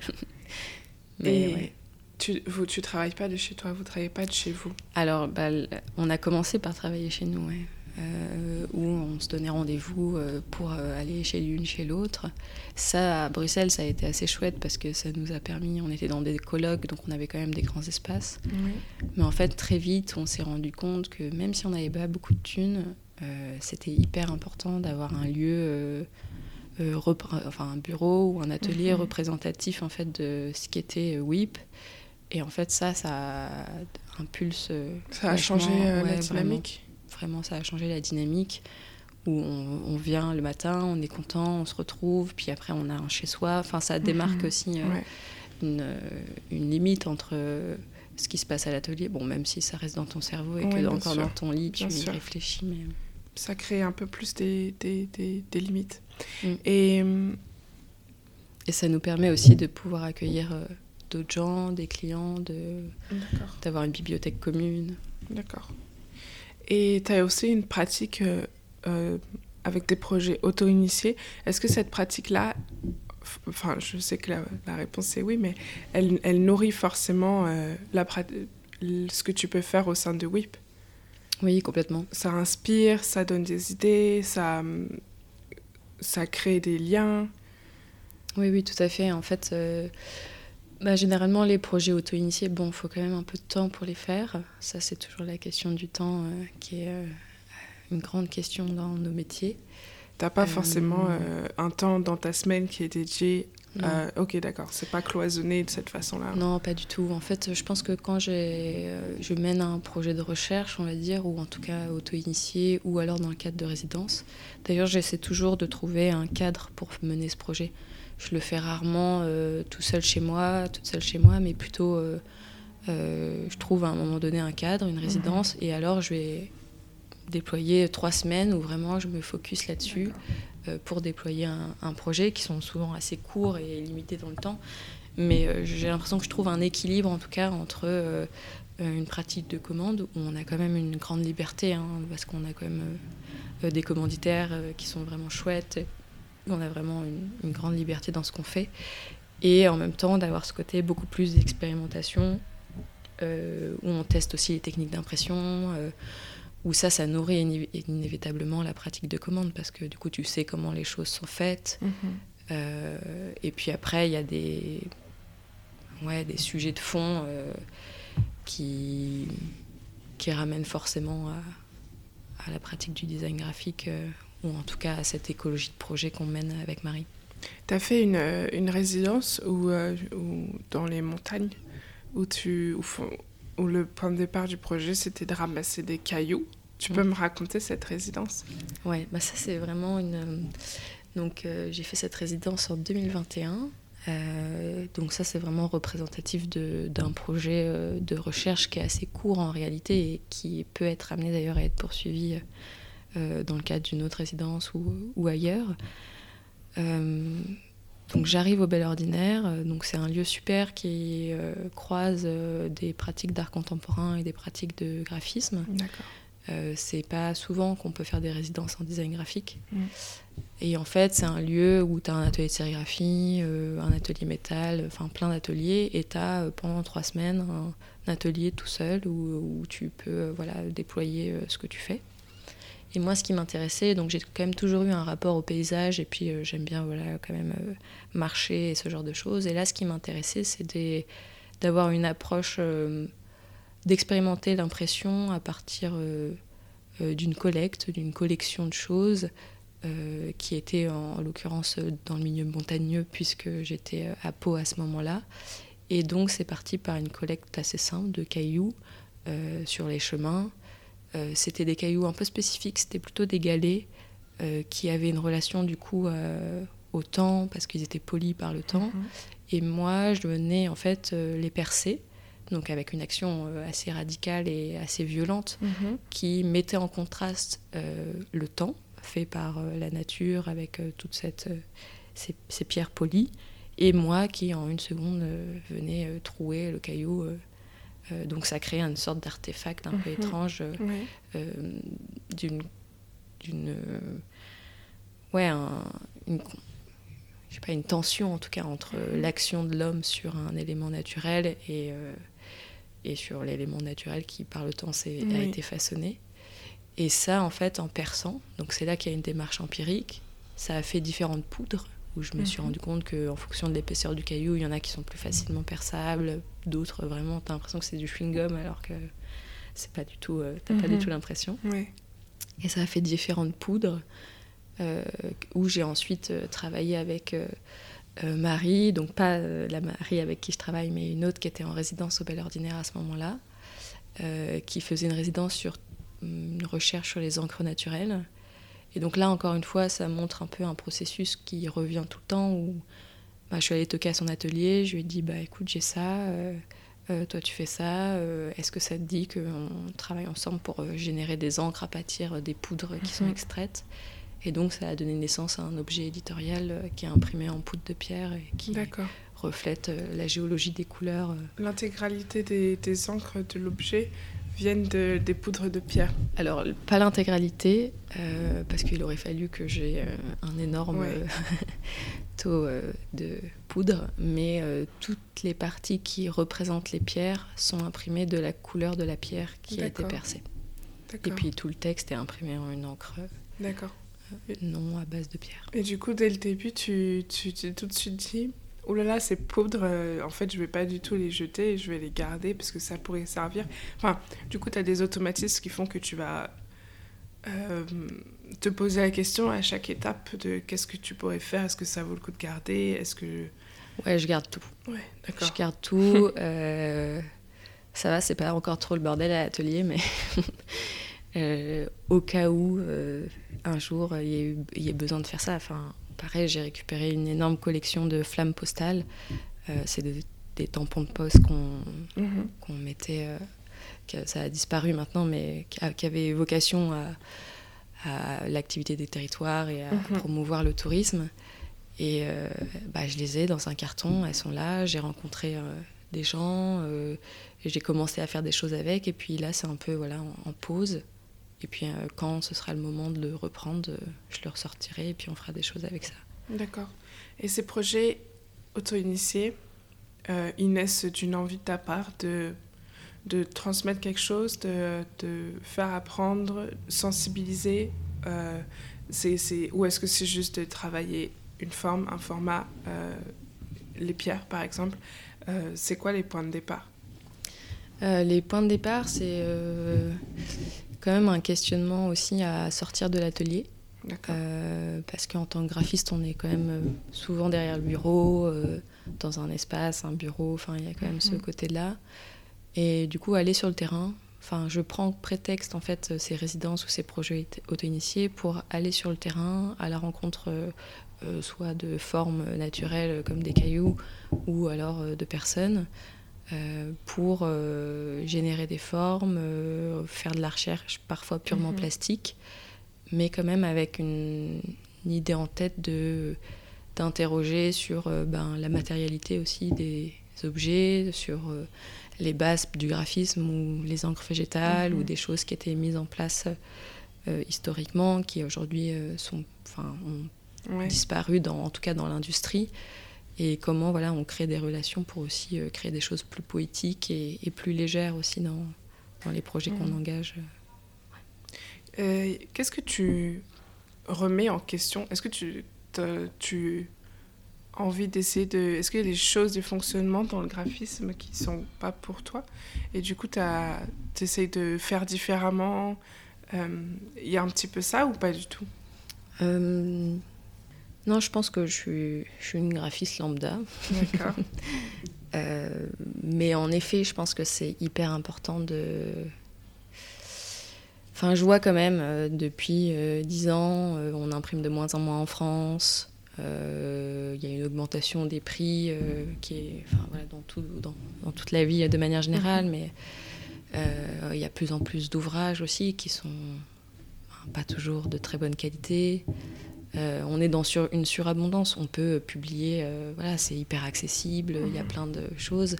[LAUGHS] Mais tu, vous, tu travailles pas de chez toi, vous travaillez pas de chez vous? Alors, bah, on a commencé par travailler chez nous, ouais. Euh, où on se donnait rendez-vous pour aller chez l'une, chez l'autre. Ça, à Bruxelles, ça a été assez chouette parce que ça nous a permis, on était dans des colloques, donc on avait quand même des grands espaces. Mais en fait, très vite, on s'est rendu compte que même si on n'avait pas beaucoup de thunes, c'était hyper important d'avoir un lieu euh, enfin, un bureau ou un atelier mhm. représentatif en fait de ce qui était euh, WIP. Et en fait, ça, ça impulse. Euh, ça a changé la dynamique? Vraiment, ça a changé la dynamique où on, vient le matin, on est content, on se retrouve, puis après on a un chez soi. Enfin, ça démarque mhm. aussi une, une, limite entre ce qui se passe à l'atelier. Bon, même si ça reste dans ton cerveau et que encore dans ton lit, tu y réfléchis. Mais... Ça crée un peu plus des, des, des limites. Mm. Et, euh, et ça nous permet aussi de pouvoir accueillir euh, d'autres gens, des clients, de, d'avoir une bibliothèque commune. D'accord. Et tu as aussi une pratique euh, avec des projets auto-initiés. Est-ce que cette pratique-là, enfin, je sais que la, réponse est oui, mais elle, elle nourrit forcément la, ce que tu peux faire au sein de WIP Oui, complètement. Ça inspire, ça donne des idées, ça, ça crée des liens. Oui, oui, tout à fait. En fait, euh, bah, généralement, les projets auto-initiés, bon, il faut quand même un peu de temps pour les faire. Ça, c'est toujours la question du temps euh, qui est euh, une grande question dans nos métiers. T'as pas forcément un temps dans ta semaine qui est dédié euh, ok, d'accord. C'est pas cloisonné de cette façon-là. Non, pas du tout. En fait, je pense que quand euh, je mène un projet de recherche, on va dire, ou en tout cas auto-initié, ou alors dans le cadre de résidence, d'ailleurs, j'essaie toujours de trouver un cadre pour mener ce projet. Je le fais rarement euh, tout seul chez moi, toute seule chez moi, mais plutôt, je trouve à un moment donné un cadre, une résidence, mhm. et alors je vais déployer trois semaines où vraiment je me focus là-dessus pour déployer un, projet qui sont souvent assez courts et limités dans le temps. Mais euh, j'ai l'impression que je trouve un équilibre en tout cas entre euh, une pratique de commande où on a quand même une grande liberté hein, parce qu'on a quand même des commanditaires qui sont vraiment chouettes. On a vraiment une, grande liberté dans ce qu'on fait. Et en même temps d'avoir ce côté beaucoup plus d'expérimentation où on teste aussi les techniques d'impression où ça, ça nourrit inévitablement la pratique de commande parce que du coup, tu sais comment les choses sont faites. Mhm. Euh, et puis après, il y a des, ouais, des sujets de fond euh, qui, qui ramènent forcément à, à, la pratique du design graphique euh, ou en tout cas à cette écologie de projet qu'on mène avec Marie. Tu as fait une, une résidence où, dans les montagnes où tu, où le point de départ du projet, c'était de ramasser des cailloux. Tu peux me raconter cette résidence? Ouais, bah ça c'est vraiment une... Euh, donc euh, j'ai fait cette résidence en 2021. Euh, donc ça c'est vraiment représentatif d'un projet de recherche qui est assez court en réalité et qui peut être amené d'ailleurs à être poursuivi dans le cadre d'une autre résidence ou, ou ailleurs. Donc j'arrive au Bel Ordinaire, euh, donc c'est un lieu super qui euh, croise euh, des pratiques d'art contemporain et des pratiques de graphisme. D'accord. c'est pas souvent qu'on peut faire des résidences en design graphique. Mm. Et en fait, c'est un lieu où tu as un atelier de sérigraphie, un atelier métal, enfin plein d'ateliers, et tu as pendant trois semaines un, atelier tout seul où, où tu peux voilà, déployer ce que tu fais. Et moi, ce qui m'intéressait, donc j'ai quand même toujours eu un rapport au paysage, et puis euh, j'aime bien voilà, quand même euh, marcher et ce genre de choses. Et là, ce qui m'intéressait, c'est d'avoir une approche, euh, d'expérimenter l'impression à partir d'une collecte, d'une collection de choses, qui était en, en l'occurrence dans le milieu montagneux, puisque j'étais à Pau à ce moment-là. Et donc, c'est parti par une collecte assez simple de cailloux sur les chemins euh, c'était des cailloux un peu spécifiques, c'était plutôt des galets euh, qui avaient une relation du coup euh, au temps parce qu'ils étaient polis par le temps. Mhm. Et moi, je venais en fait les percer, donc avec une action assez radicale et assez violente mhm. qui mettait en contraste le temps fait par la nature avec toutes ces, ces, pierres polies et moi qui en une seconde venais trouer le caillou euh, donc ça crée une sorte d'artefact un peu mhm. étrange euh, euh, d'une d'une ouais une je sais pas une tension en tout cas entre mhm. l'action de l'homme sur un élément naturel et et sur l'élément naturel qui par le temps a été façonné Et ça, en fait, en perçant, donc c'est là qu'il y a une démarche empirique, ça a fait différentes poudres où je me suis mhm. rendu compte qu'en fonction de l'épaisseur du caillou, il y en a qui sont plus facilement perçables, d'autres vraiment, t'as l'impression que c'est du chewing-gum alors que c'est pas du tout, euh, t'as pas du mhm. tout l'impression. Et ça a fait différentes poudres euh, où j'ai ensuite euh, travaillé avec Marie, donc pas la Marie avec qui je travaille, mais une autre qui était en résidence au Bel Ordinaire à ce moment-là, qui faisait une résidence sur hum, une recherche sur les encres naturelles et donc là, encore une fois, ça montre un peu un processus qui revient tout le temps où bah, je suis allée toquer à son atelier, je lui ai dit bah écoute, j'ai ça, euh, euh, toi tu fais ça, euh, est-ce que ça te dit qu'on travaille ensemble pour générer des encres à partir des poudres qui sont mhm. extraites? Et donc ça a donné naissance à un objet éditorial qui est imprimé en poudre de pierre et qui reflète la géologie des couleurs. L'intégralité des, des encres de l'objet viennent de, des poudres de pierre Alors, pas l'intégralité, euh, parce qu'il aurait fallu que j'ai euh, un énorme [LAUGHS] euh, taux de poudre, mais toutes les parties qui représentent les pierres sont imprimées de la couleur de la pierre qui a été percée. Et puis tout le texte est imprimé en une encre. D'accord. non à base de pierre. Et du coup, dès le début, tu t'es tout de suite dit oh là là, ces poudres, euh, en fait, je vais pas du tout les jeter, je vais les garder parce que ça pourrait servir. Enfin, du coup, tu as des automatismes qui font que tu vas euh, te poser la question à chaque étape de qu'est-ce que tu pourrais faire, est-ce que ça vaut le coup de garder, est-ce que... Ouais, je garde tout. Ouais, d'accord. Je garde tout. [LAUGHS] euh, ça va, c'est pas encore trop le bordel à l'atelier, mais [LAUGHS] au cas où un jour il y, y, ait besoin de faire ça, enfin, pareil, j'ai récupéré une énorme collection de flammes postales. Euh, c'est des tampons de poste qu'on mhm. mettait. Euh, que ça a disparu maintenant, mais qui, avait vocation à, l'activité des territoires et à mhm. promouvoir le tourisme. Et euh, bah, je les ai dans un carton, elles sont là. J'ai rencontré des gens, j'ai commencé à faire des choses avec. Et puis là, c'est un peu voilà, en pause. Et puis euh, quand ce sera le moment de le reprendre, euh, je le ressortirai et puis on fera des choses avec ça. D'accord. Et ces projets auto-initiés, euh, ils naissent d'une envie de ta part de, de transmettre quelque chose, de, de faire apprendre, sensibiliser c'est, c'est, Ou est-ce que c'est juste de travailler une forme, un format, les pierres par exemple C'est quoi les points de départ? Les points de départ, c'est quand même un questionnement aussi à sortir de l'atelier. Euh, parce qu'en tant que graphiste, on est quand même euh, souvent derrière le bureau, euh, dans un espace, un bureau, enfin il y a quand même ce mhm. côté-là. Et du coup, aller sur le terrain, enfin je prends prétexte en fait ces résidences ou ces projets auto-initiés pour aller sur le terrain à la rencontre soit de formes naturelles comme des cailloux ou alors de personnes pour euh, générer des formes, euh, faire de la recherche parfois purement mhm. plastique, mais quand même avec une, idée en tête de d'interroger sur ben, la matérialité aussi des objets, sur les bases du graphisme ou les encres végétales ou mhm. des choses qui étaient mises en place historiquement, qui aujourd'hui sont, enfin, ont disparu, dans, en tout cas dans l'industrie et comment voilà, on crée des relations pour aussi euh, créer des choses plus poétiques et, plus légères aussi dans, dans les projets qu'on mmh. engage. Euh, qu'est-ce que tu remets en question? Est-ce que tu, tu as envie d'essayer de... Est-ce qu'il y a des choses, des fonctionnements dans le graphisme qui ne sont pas pour toi? Et du coup, tu essayes de faire différemment? Euh, Il y a un petit peu ça ou pas du tout? Non, je pense que je suis, je suis une graphiste lambda. D'accord. [LAUGHS] Euh, mais en effet, je pense que c'est hyper important de. Enfin, je vois quand même, euh, depuis euh, dix ans, on imprime de moins en moins en France. Il y a une augmentation des prix qui est enfin, voilà, dans, tout, dans, dans, toute la vie de manière générale, mhm. mais il y a plus en plus d'ouvrages aussi qui sont pas toujours de très bonne qualité. Euh, on est dans sur, une surabondance. On peut publier, euh, voilà, c'est hyper accessible, il y a mhm. plein de choses.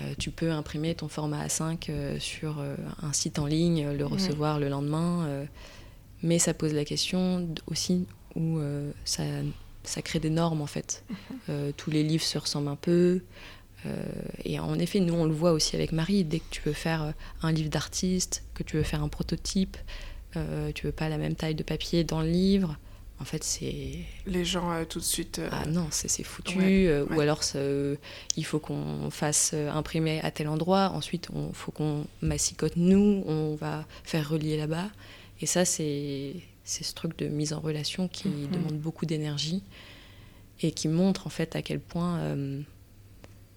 Euh, tu peux imprimer ton format A5 sur un site en ligne, le recevoir le lendemain. mais ça pose la question aussi où ça, ça, crée des normes en fait. Mhm. tous les livres se ressemblent un peu. et en effet, nous on le voit aussi avec Marie, dès que tu veux faire un livre d'artiste, que tu veux faire un prototype, tu veux pas la même taille de papier dans le livre. En fait, c'est. Les gens tout de suite. Ah non, c'est foutu. Ou alors, il faut qu'on fasse imprimer à tel endroit. Ensuite, il faut qu'on massicote nous. On va faire relier là-bas. Et ça, c'est ce truc de mise en relation qui mhm. demande beaucoup d'énergie et qui montre en fait à quel point euh,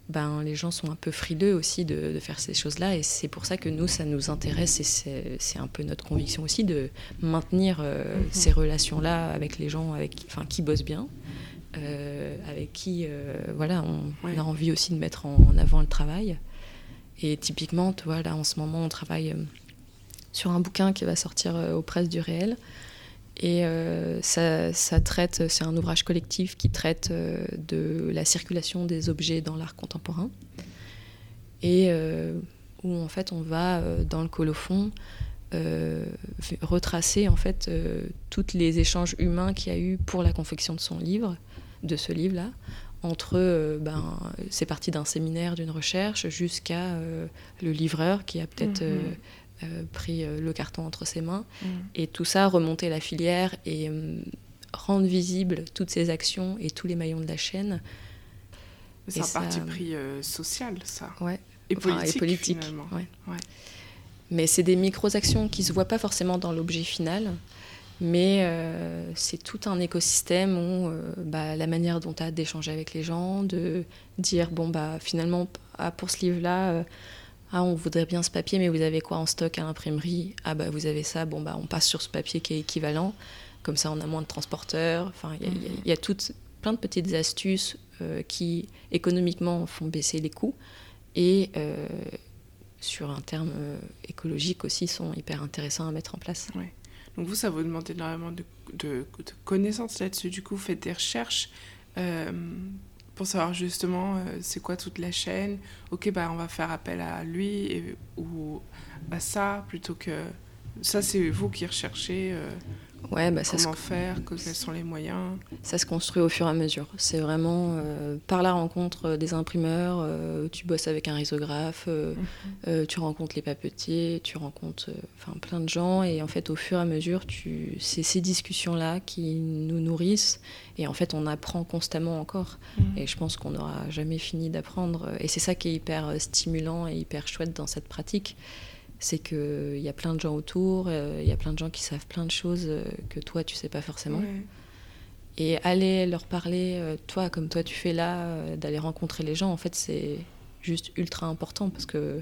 ben, les gens sont un peu frileux aussi de, faire ces choses-là. Et c'est pour ça que nous, ça nous intéresse et c'est un peu notre conviction aussi de maintenir euh, mhm. ces relations-là avec les gens avec, enfin, qui bossent bien. Euh, avec qui voilà, on, a envie aussi de mettre en, en, avant le travail. Et typiquement, tu vois, là en ce moment, on travaille sur un bouquin qui va sortir euh, aux presses du réel. Et euh, ça, traite, c'est un ouvrage collectif qui traite euh, de la circulation des objets dans l'art contemporain. Et où en fait on va dans le colophon retracer en fait tous les échanges humains qu'il y a eu pour la confection de son livre, de ce livre-là, entre, ben, c'est parti d'un séminaire, d'une recherche, jusqu'à le livreur qui a peut-être mhm. Euh, pris euh, le carton entre ses mains. Mm. Et tout ça, remonter la filière et euh, rendre visible toutes ces actions et tous les maillons de la chaîne. C'est un parti pris social, ça. Ouais. Et politique. et politique ouais. Mais c'est des micro-actions qui ne se voient pas forcément dans l'objet final. Mais c'est tout un écosystème où bah, la manière dont tu as d'échanger avec les gens, de dire, bon, bah, finalement, ah, pour ce livre-là, ah, on voudrait bien ce papier, mais vous avez quoi en stock à l'imprimerie? Ah, bah vous avez ça, bon, bah on passe sur ce papier qui est équivalent. Comme ça, on a moins de transporteurs. Enfin, il y, a mhm. toutes, plein de petites astuces euh, qui, économiquement, font baisser les coûts. Et euh, sur un terme euh, écologique aussi, sont hyper intéressants à mettre en place. Donc vous, ça vous demande énormément de, de connaissances là-dessus. Du coup, vous faites des recherches pour savoir justement euh, c'est quoi toute la chaîne. Ok, bah, on va faire appel à lui ou à ça plutôt que. Ça, c'est vous qui recherchez. Euh, Ouais, bah, Comment faire Quels sont les moyens Ça se construit au fur et à mesure. C'est vraiment euh, par la rencontre des imprimeurs, euh, tu bosses avec un risographe, euh, tu rencontres les papetiers, tu rencontres enfin plein de gens. Et en fait, au fur et à mesure, tu... c'est ces discussions-là qui nous nourrissent. Et en fait, on apprend constamment encore. Mhm. Et je pense qu'on n'aura jamais fini d'apprendre. Et c'est ça qui est hyper stimulant et hyper chouette dans cette pratique c'est qu'il y a plein de gens autour, euh, il y a plein de gens qui savent plein de choses euh, que toi, tu sais pas forcément. Et aller leur parler, euh, toi, comme toi tu fais là, d'aller rencontrer les gens, en fait, c'est juste ultra important parce que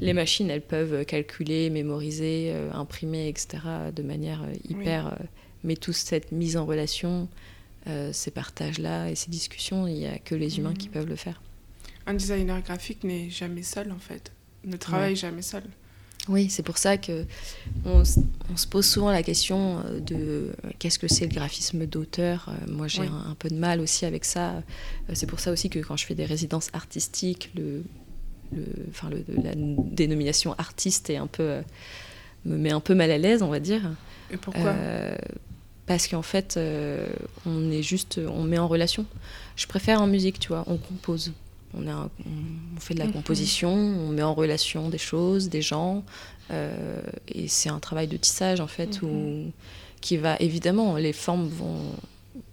les machines, elles peuvent calculer, mémoriser, imprimer, etc., de manière hyper. mais toute cette mise en relation, ces partages-là et ces discussions, il n'y a que les humains qui peuvent le faire. Un designer graphique n'est jamais seul, en fait. Ne travaille jamais seul. Oui, c'est pour ça que on, se pose souvent la question euh, de euh, qu'est-ce que c'est le graphisme d'auteur. Euh, moi, j'ai un, peu de mal aussi avec ça. C'est pour ça aussi que quand je fais des résidences artistiques, le, enfin, la dénomination artiste est un peu, me met un peu mal à l'aise, on va dire. Et pourquoi? Parce qu'en fait, on est juste, on met en relation. Je préfère en musique, tu vois, on compose. On, on, fait de la mhm. composition, on met en relation des choses, des gens, euh, et c'est un travail de tissage en fait, où, mhm. qui va évidemment, les formes vont,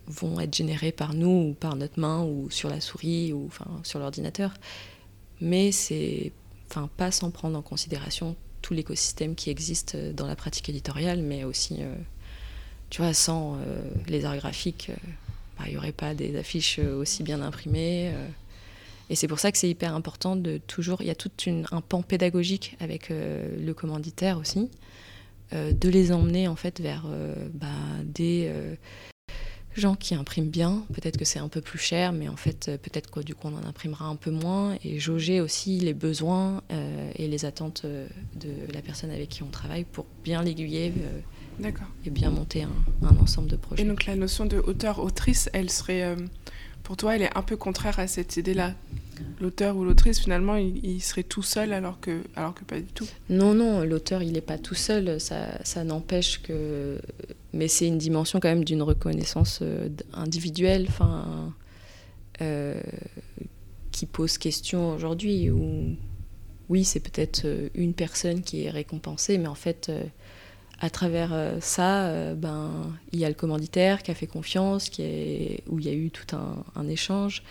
vont être générées par nous, ou par notre main, ou sur la souris, ou enfin, sur l'ordinateur, mais c'est enfin, pas sans prendre en considération tout l'écosystème qui existe dans la pratique éditoriale, mais aussi, euh, tu vois, sans euh, les arts graphiques, bah, il n'y aurait pas des affiches aussi bien imprimées. Et c'est pour ça que c'est hyper important de toujours. Il y a tout un pan pédagogique avec euh, le commanditaire aussi, euh, de les emmener en fait vers euh, bah, des gens qui impriment bien. Peut-être que c'est un peu plus cher, mais en fait, peut-être que du coup, on en imprimera un peu moins. Et jauger aussi les besoins et les attentes de la personne avec qui on travaille pour bien l'aiguiller. et bien monter un, un, ensemble de projets. Et donc la notion de auteur-autrice, elle serait pour toi, elle est un peu contraire à cette idée-là. L'auteur ou l'autrice, finalement, il, serait tout seul alors que, alors que pas du tout. Non, non, l'auteur, il n'est pas tout seul. Ça, n'empêche que. Mais c'est une dimension quand même d'une reconnaissance euh, individuelle, euh, qui pose question aujourd'hui. Oui, c'est peut-être euh, une personne qui est récompensée, mais en fait, à travers ça, ben, il y a le commanditaire qui a fait confiance, qui est, où il y a eu tout un, échange.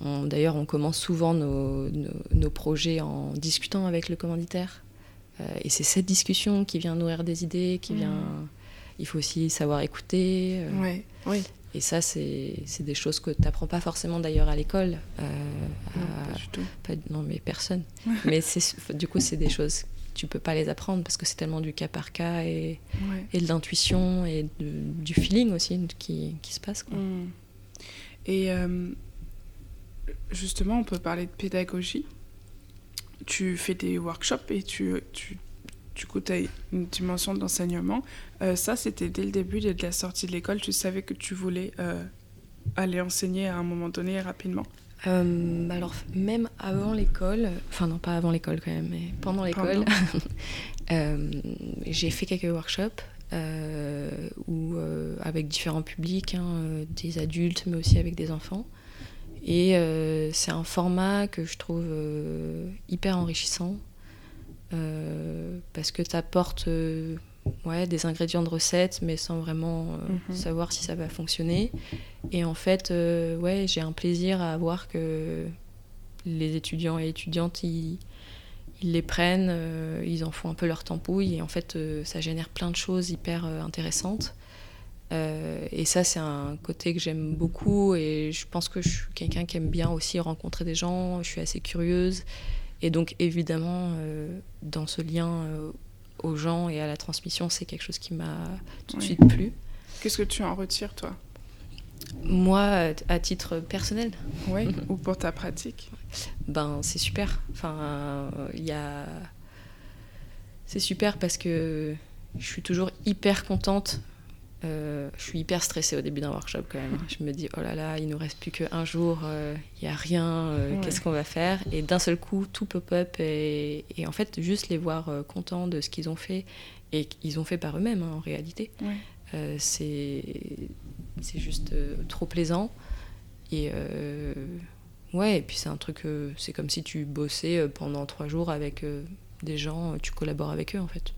D'ailleurs, on commence souvent nos, nos, projets en discutant avec le commanditaire. et c'est cette discussion qui vient nourrir des idées, qui mmh. vient il faut aussi savoir écouter. Euh, oui. Et ça, c'est des choses que tu n'apprends pas forcément d'ailleurs à l'école. Euh, non, pas du tout. non, mais personne. mais du coup, c'est des choses, tu peux pas les apprendre parce que c'est tellement du cas par cas et, et de l'intuition et du feeling aussi qui, qui se passe. Quoi. Mm. Et euh, justement, on peut parler de pédagogie. Tu fais des workshops et tu, tu du coup, tu as une dimension d'enseignement. Euh, ça, c'était dès le début de la sortie de l'école. Tu savais que tu voulais euh, aller enseigner à un moment donné rapidement? Euh, Alors, même avant l'école, enfin non, pas avant l'école quand même, mais pendant l'école, [LAUGHS] j'ai fait quelques workshops. où, avec différents publics, hein, des adultes, mais aussi avec des enfants. Et c'est un format que je trouve hyper enrichissant euh, parce que tu apportes euh, ouais, des ingrédients de recettes, mais sans vraiment euh, mhm. savoir si ça va fonctionner. Et en fait, ouais, j'ai un plaisir à voir que les étudiants et étudiantes, ils, ils les prennent, ils en font un peu leur tampouille, et en fait, ça génère plein de choses hyper intéressantes. et ça, c'est un côté que j'aime beaucoup, et je pense que je suis quelqu'un qui aime bien aussi rencontrer des gens, je suis assez curieuse. Et donc évidemment, euh, dans ce lien euh, aux gens et à la transmission, c'est quelque chose qui m'a tout de suite plu. Qu'est-ce que tu en retires, toi? Moi, à titre personnel Oui, [LAUGHS] ou pour ta pratique Ben, c'est super. Enfin, il y a... C'est super parce que je suis toujours hyper contente euh, je suis hyper stressée au début d'un workshop quand même. Je me dis, oh là là, il nous reste plus qu'un jour, il euh, n'y a rien, euh, qu'est-ce qu'on va faire? Et d'un seul coup, tout pop-up et, en fait, juste les voir contents de ce qu'ils ont fait et qu'ils ont fait par eux-mêmes hein, en réalité. c'est juste trop plaisant. Et ouais, et puis c'est un truc, c'est comme si tu bossais pendant trois jours avec des gens, tu collabores avec eux en fait.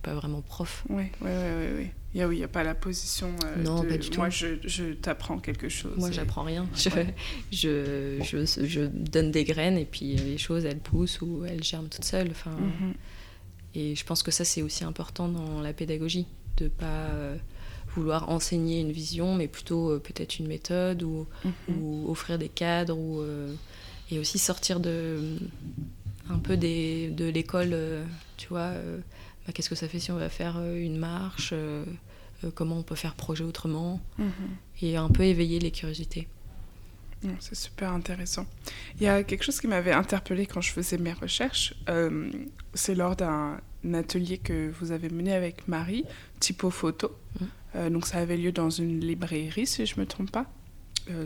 Suis pas vraiment prof. Oui, oui, oui, oui. Il n'y a, a, pas la position euh, non, pas du tout. moi je, je t'apprends quelque chose. Moi j'apprends rien. Je, je, je, je, donne des graines et puis les choses elles poussent ou elles germent toutes seules. Enfin, mhm. Et je pense que ça c'est aussi important dans la pédagogie, de pas euh, vouloir enseigner une vision mais plutôt euh, peut-être une méthode ou, mhm. ou, offrir des cadres ou, et aussi sortir de un peu des, de l'école, tu vois bah, qu'est-ce que ça fait si on va faire euh, une marche, euh, euh, comment on peut faire projet autrement, mhm. et un peu éveiller les curiosités. C'est super intéressant. Il y a quelque chose qui m'avait interpellée quand je faisais mes recherches. c'est lors d'un atelier que vous avez mené avec Marie, Typo Photo. Mhm. donc ça avait lieu dans une librairie, si je ne me trompe pas.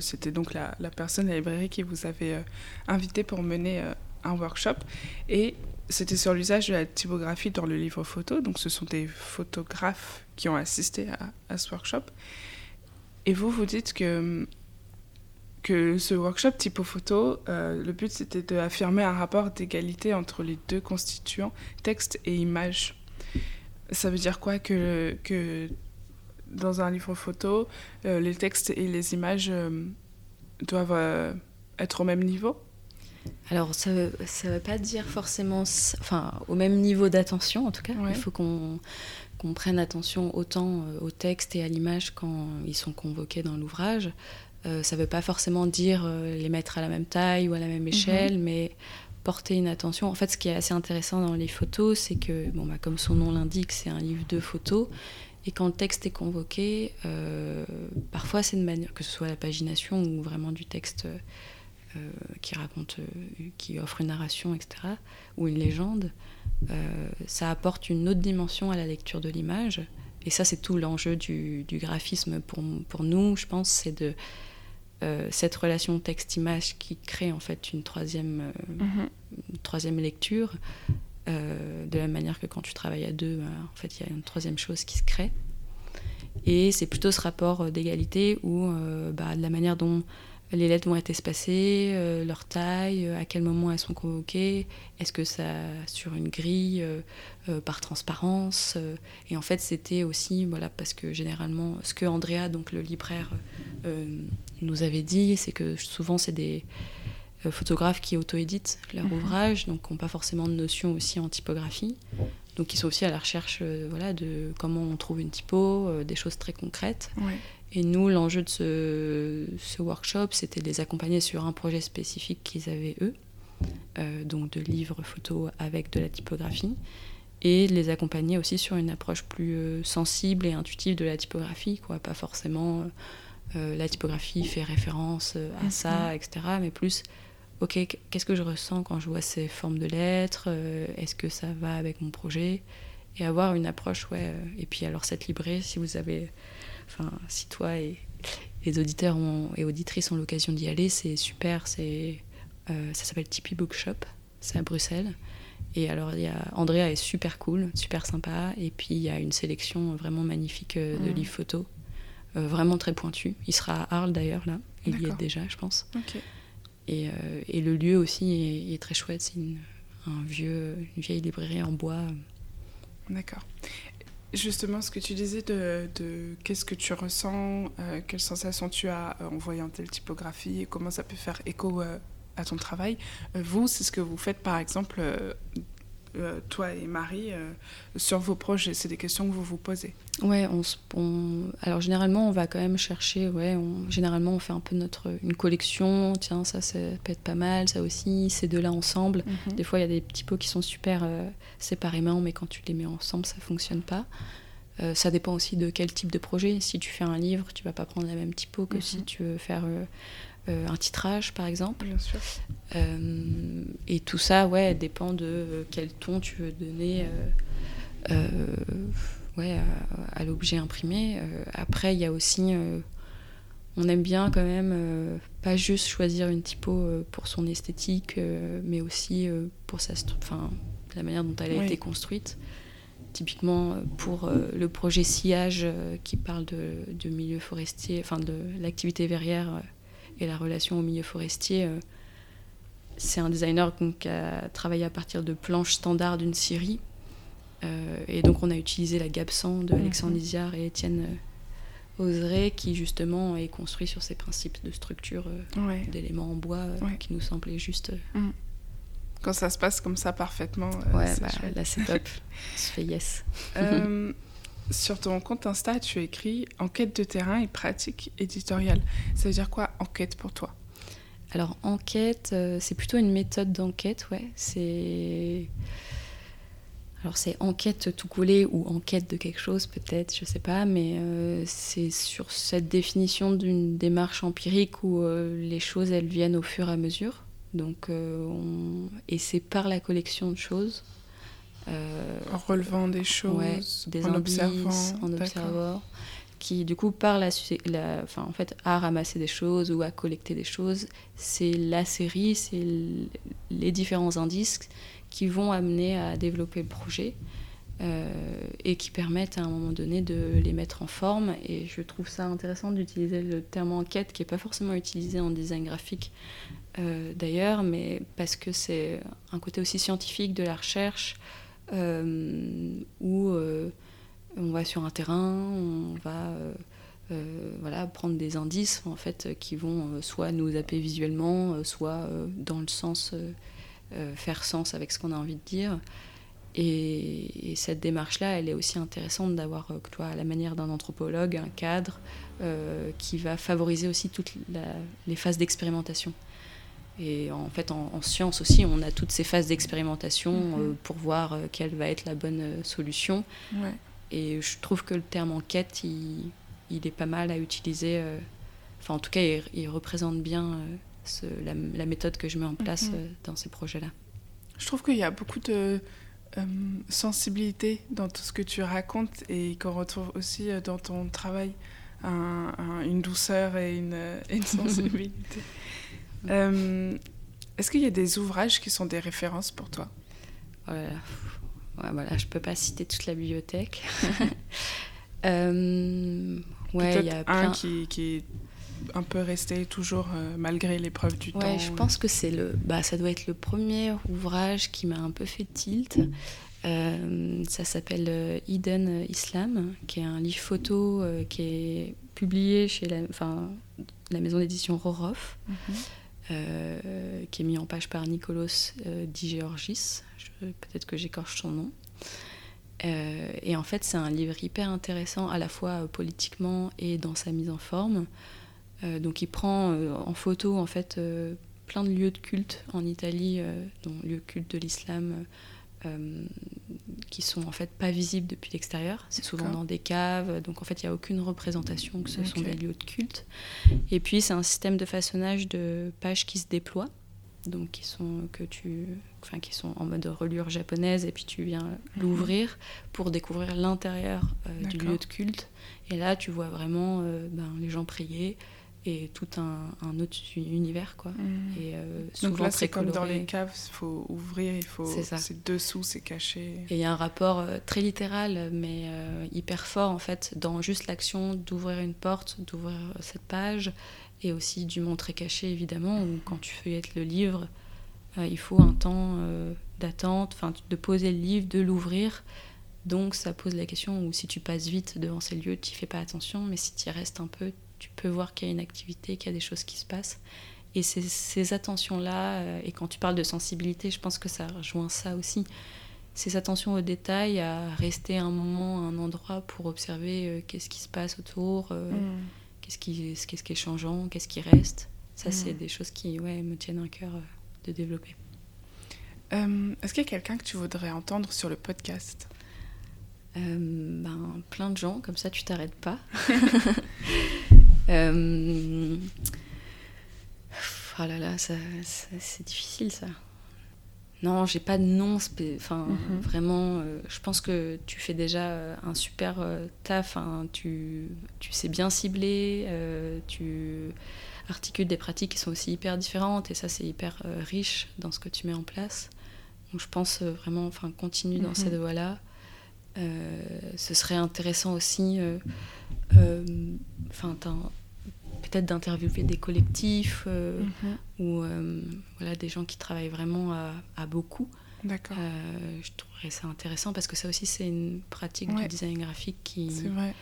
C'était donc la, la, personne à la librairie qui vous avait invité pour mener un workshop. Et c'était sur l'usage de la typographie dans le livre photo. Donc, ce sont des photographes qui ont assisté à, ce workshop. Et vous, vous dites que, que ce workshop typo-photo, euh, le but c'était d'affirmer un rapport d'égalité entre les deux constituants, texte et image. Ça veut dire quoi que, que dans un livre photo, euh, les textes et les images euh, doivent être au même niveau? Alors, ça ne veut pas dire forcément, enfin, au même niveau d'attention en tout cas. Il faut qu'on prenne attention autant euh, au texte et à l'image quand ils sont convoqués dans l'ouvrage. Euh, ça ne veut pas forcément dire euh, les mettre à la même taille ou à la même échelle, mhm. mais porter une attention. En fait, ce qui est assez intéressant dans les photos, c'est que, bon, bah, comme son nom l'indique, c'est un livre de photos. Et quand le texte est convoqué, parfois c'est de manière, que ce soit la pagination ou vraiment du texte qui raconte, euh, qui offre une narration, etc., ou une légende, euh, ça apporte une autre dimension à la lecture de l'image. Et ça, c'est tout l'enjeu du, graphisme pour, pour, nous, je pense, c'est de cette relation texte-image qui crée en fait une troisième, mhm. troisième lecture. de la manière que quand tu travailles à deux, en fait, il y a une troisième chose qui se crée. Et c'est plutôt ce rapport d'égalité où, bah, de la manière dont les lettres vont être espacées, euh, leur taille, à quel moment elles sont convoquées, est-ce que ça sur une grille par transparence. et en fait, c'était aussi, voilà, parce que généralement, ce que Andrea, donc le libraire, nous avait dit, c'est que souvent c'est des photographes qui auto-éditent leur mhm. ouvrage, donc qui n'ont pas forcément de notion aussi en typographie. Donc ils sont aussi à la recherche voilà, de comment on trouve une typo, des choses très concrètes. Et nous, l'enjeu de ce, workshop, c'était de les accompagner sur un projet spécifique qu'ils avaient eux, euh, donc de livres photos avec de la typographie, et de les accompagner aussi sur une approche plus euh, sensible et intuitive de la typographie, quoi. Pas forcément euh, la typographie fait référence à ça, etc., mais plus ok, qu'est-ce que je ressens quand je vois ces formes de lettres Est-ce que ça va avec mon projet? Et avoir une approche, ouais. et puis alors cette librairie, si vous avez Enfin, si toi et les auditeurs et auditrices ont l'occasion d'y aller, c'est super. C'est, euh, ça s'appelle Tipeee Bookshop, c'est à Bruxelles. Et alors, il y a, Andrea est super cool, super sympa. Et puis, il y a une sélection vraiment magnifique euh, de mm. livres photos, euh, vraiment très pointu. Il sera à Arles d'ailleurs, là. Il y est déjà, je pense. Et, et, le lieu aussi est, très chouette. C'est une, un vieux, une vieille librairie en bois. D'accord. Justement, ce que tu disais de, qu'est-ce que tu ressens, euh, quelles sensations tu as en voyant telle typographie comment ça peut faire écho euh, à ton travail. Euh, vous, c'est ce que vous faites par exemple, toi et Marie, sur vos projets, c'est des questions que vous vous posez. Ouais, on, alors généralement on va quand même chercher, ouais, on, généralement on fait un peu notre une collection, tiens ça, ça peut être pas mal, ça aussi, ces deux-là ensemble. Mhm. Des fois il y a des petits pots qui sont super séparément, mais quand tu les mets ensemble, ça fonctionne pas. Euh, ça dépend aussi de quel type de projet. Si tu fais un livre, tu vas pas prendre la même typo que si mhm. tu veux faire euh, euh, un titrage, par exemple. Bien sûr. et tout ça, ouais, dépend de quel ton tu veux donner ouais, à, à l'objet imprimé. après, il y a aussi on aime bien quand même pas juste choisir une typo pour son esthétique, mais aussi pour sa, enfin, la manière dont elle a été construite. Typiquement euh, pour euh, le projet Sillage euh, qui parle de, milieu forestier, enfin de l'activité verrière et la relation au milieu forestier, c'est un designer qui a travaillé à partir de planches standards d'une scierie. et donc on a utilisé la Gapsan de Alexandre mhm. Lisiard et Étienne Oseret qui justement est construit sur ces principes de structure d'éléments en bois qui nous semblaient juste mm quand ça se passe comme ça parfaitement. Euh, ouais, bah, là c'est top. [LAUGHS] Je fais yes. Euh, sur ton compte Insta, tu écris enquête de terrain et pratique éditoriale. Ça veut dire quoi enquête pour toi? Alors enquête, euh, c'est plutôt une méthode d'enquête, ouais. C'est alors c'est enquête tout collé ou enquête de quelque chose peut-être, je sais pas, mais c'est sur cette définition d'une démarche empirique où les choses elles viennent au fur et à mesure. Donc, euh, Et c'est par la collection de choses. Euh, en relevant des choses, des en observant, en observant, qui du coup par la, enfin, en fait, à ramasser des choses ou à collecter des choses, c'est la série, c'est les différents indices qui vont amener à développer le projet. Euh, et qui permettent à un moment donné de les mettre en forme. Et je trouve ça intéressant d'utiliser le terme enquête qui n'est pas forcément utilisé en design graphique euh, d'ailleurs, mais parce que c'est un côté aussi scientifique de la recherche euh, où euh, on va sur un terrain, on va voilà, prendre des indices en fait qui vont soit nous appeler visuellement, soit dans le sens faire sens avec ce qu'on a envie de dire. Et, cette démarche-là, elle est aussi intéressante d'avoir, toi, à la manière d'un anthropologue, un cadre qui va favoriser aussi toutes les phases d'expérimentation. Et en fait, en, science aussi, on a toutes ces phases d'expérimentation mhm. euh, pour voir euh, quelle va être la bonne euh, solution. Et je trouve que le terme enquête, il, il est pas mal à utiliser. enfin, en tout cas, il, représente bien la, méthode que je mets en place mhm. dans ces projets-là. Je trouve qu'il y a beaucoup de sensibilité dans tout ce que tu racontes et qu'on retrouve aussi dans ton travail. une douceur et une, une [LAUGHS] sensibilité. Euh, est-ce qu'il y a des ouvrages qui sont des références pour toi? Voilà. Ouais, voilà, je peux pas citer toute la bibliothèque. [LAUGHS] [LAUGHS] euh, ouais, il y a plein... un qui, qui, est un peu resté toujours euh, malgré l'épreuve du ouais, temps je pense que c'est le, bah, ça doit être le premier ouvrage qui m'a un peu fait tilt. Euh, ça s'appelle Eden Islam, qui est un livre photo qui est publié chez la, enfin, la maison d'édition Roroff, Mhm. Qui est mis en page par Nicolos euh, Di Georgis. Peut-être que j'écorche son nom. Euh, et en fait, c'est un livre hyper intéressant à la fois euh, politiquement et dans sa mise en forme. Euh, donc, il prend euh, en photo en fait euh, plein de lieux de culte en Italie, euh, dont lieux culte de l'islam, euh, qui sont en fait pas visibles depuis l'extérieur. C'est souvent dans des caves, donc en fait, il n'y a aucune représentation que ce sont des lieux de culte. Et puis, c'est un système de façonnage de pages qui se déploient. Donc, qui sont, que tu, enfin, qui sont en mode reliure japonaise, et puis tu viens l'ouvrir pour découvrir l'intérieur euh, du lieu de culte. Et là, tu vois vraiment euh, ben, les gens prier et tout un, un autre univers, quoi. Mhm. Et euh, Donc souvent là, c'est comme dans les caves, il faut ouvrir, il faut. C'est dessous, c'est caché. Et il y a un rapport euh, très littéral, mais euh, hyper fort en fait, dans juste l'action d'ouvrir une porte, d'ouvrir cette page, et aussi du montrer caché évidemment, où quand tu feuillettes le livre, il faut un temps d'attente, enfin de poser le livre, de l'ouvrir. Donc ça pose la question où si tu passes vite devant ces lieux, tu fais pas attention, mais si tu y restes un peu, tu peux voir qu'il y a une activité, qu'il y a des choses qui se passent. Et ces, ces attentions-là, euh, et quand tu parles de sensibilité, je pense que ça rejoint ça aussi ces attentions aux détails, à rester un moment un endroit pour observer euh, qu'est-ce qui se passe autour, euh, Mhm. qu'est-ce qui, qu'est-ce qui est changeant, qu'est-ce qui reste. Ça, Mm. c'est des choses qui ouais, me tiennent à cœur de développer. Euh, Est-ce qu'il y a quelqu'un que tu voudrais entendre sur le podcast? Euh, ben, plein de gens, comme ça tu t'arrêtes pas. [LAUGHS] [LAUGHS] Euh, Oh là là, ça, ça- c'est difficile ça. Non, j'ai pas de nom, enfin Mhm. vraiment. euh, je pense que tu fais déjà euh, un super euh, taf. hein, tu, tu sais bien cibler, euh, tu articules des pratiques qui sont aussi hyper différentes et ça c'est hyper riche dans ce que tu mets en place. Donc je pense vraiment, enfin continue dans Mhm. cette voie-là. Euh, ce serait intéressant aussi, euh, euh, enfin peut-être d'interviewer des collectifs Mhm. ou voilà des gens qui travaillent vraiment à, à beaucoup. D'accord. Je trouverais ça intéressant parce que ça aussi c'est une pratique Ouais. du design graphique qui, C'est vrai.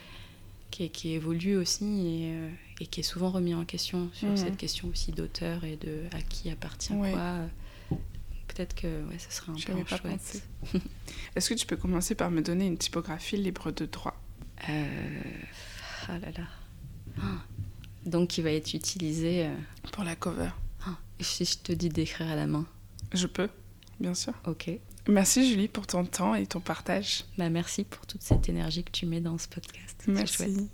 qui, qui évolue aussi et, et qui est souvent remis en question sur cette question aussi d'auteur et de à qui appartient Ouais. quoi. Peut-être que ouais, ça serait un peu pas chouette. [LAUGHS] Est-ce que tu peux commencer par me donner une typographie libre de droit? Euh, ah là là. Ah. Donc qui va être utilisé. euh, pour la cover ah, si je te dis d'écrire à la main, Je peux, bien sûr. ok. Merci Julie pour ton temps et ton partage. Bah, merci pour toute cette énergie que tu mets dans ce podcast. Merci.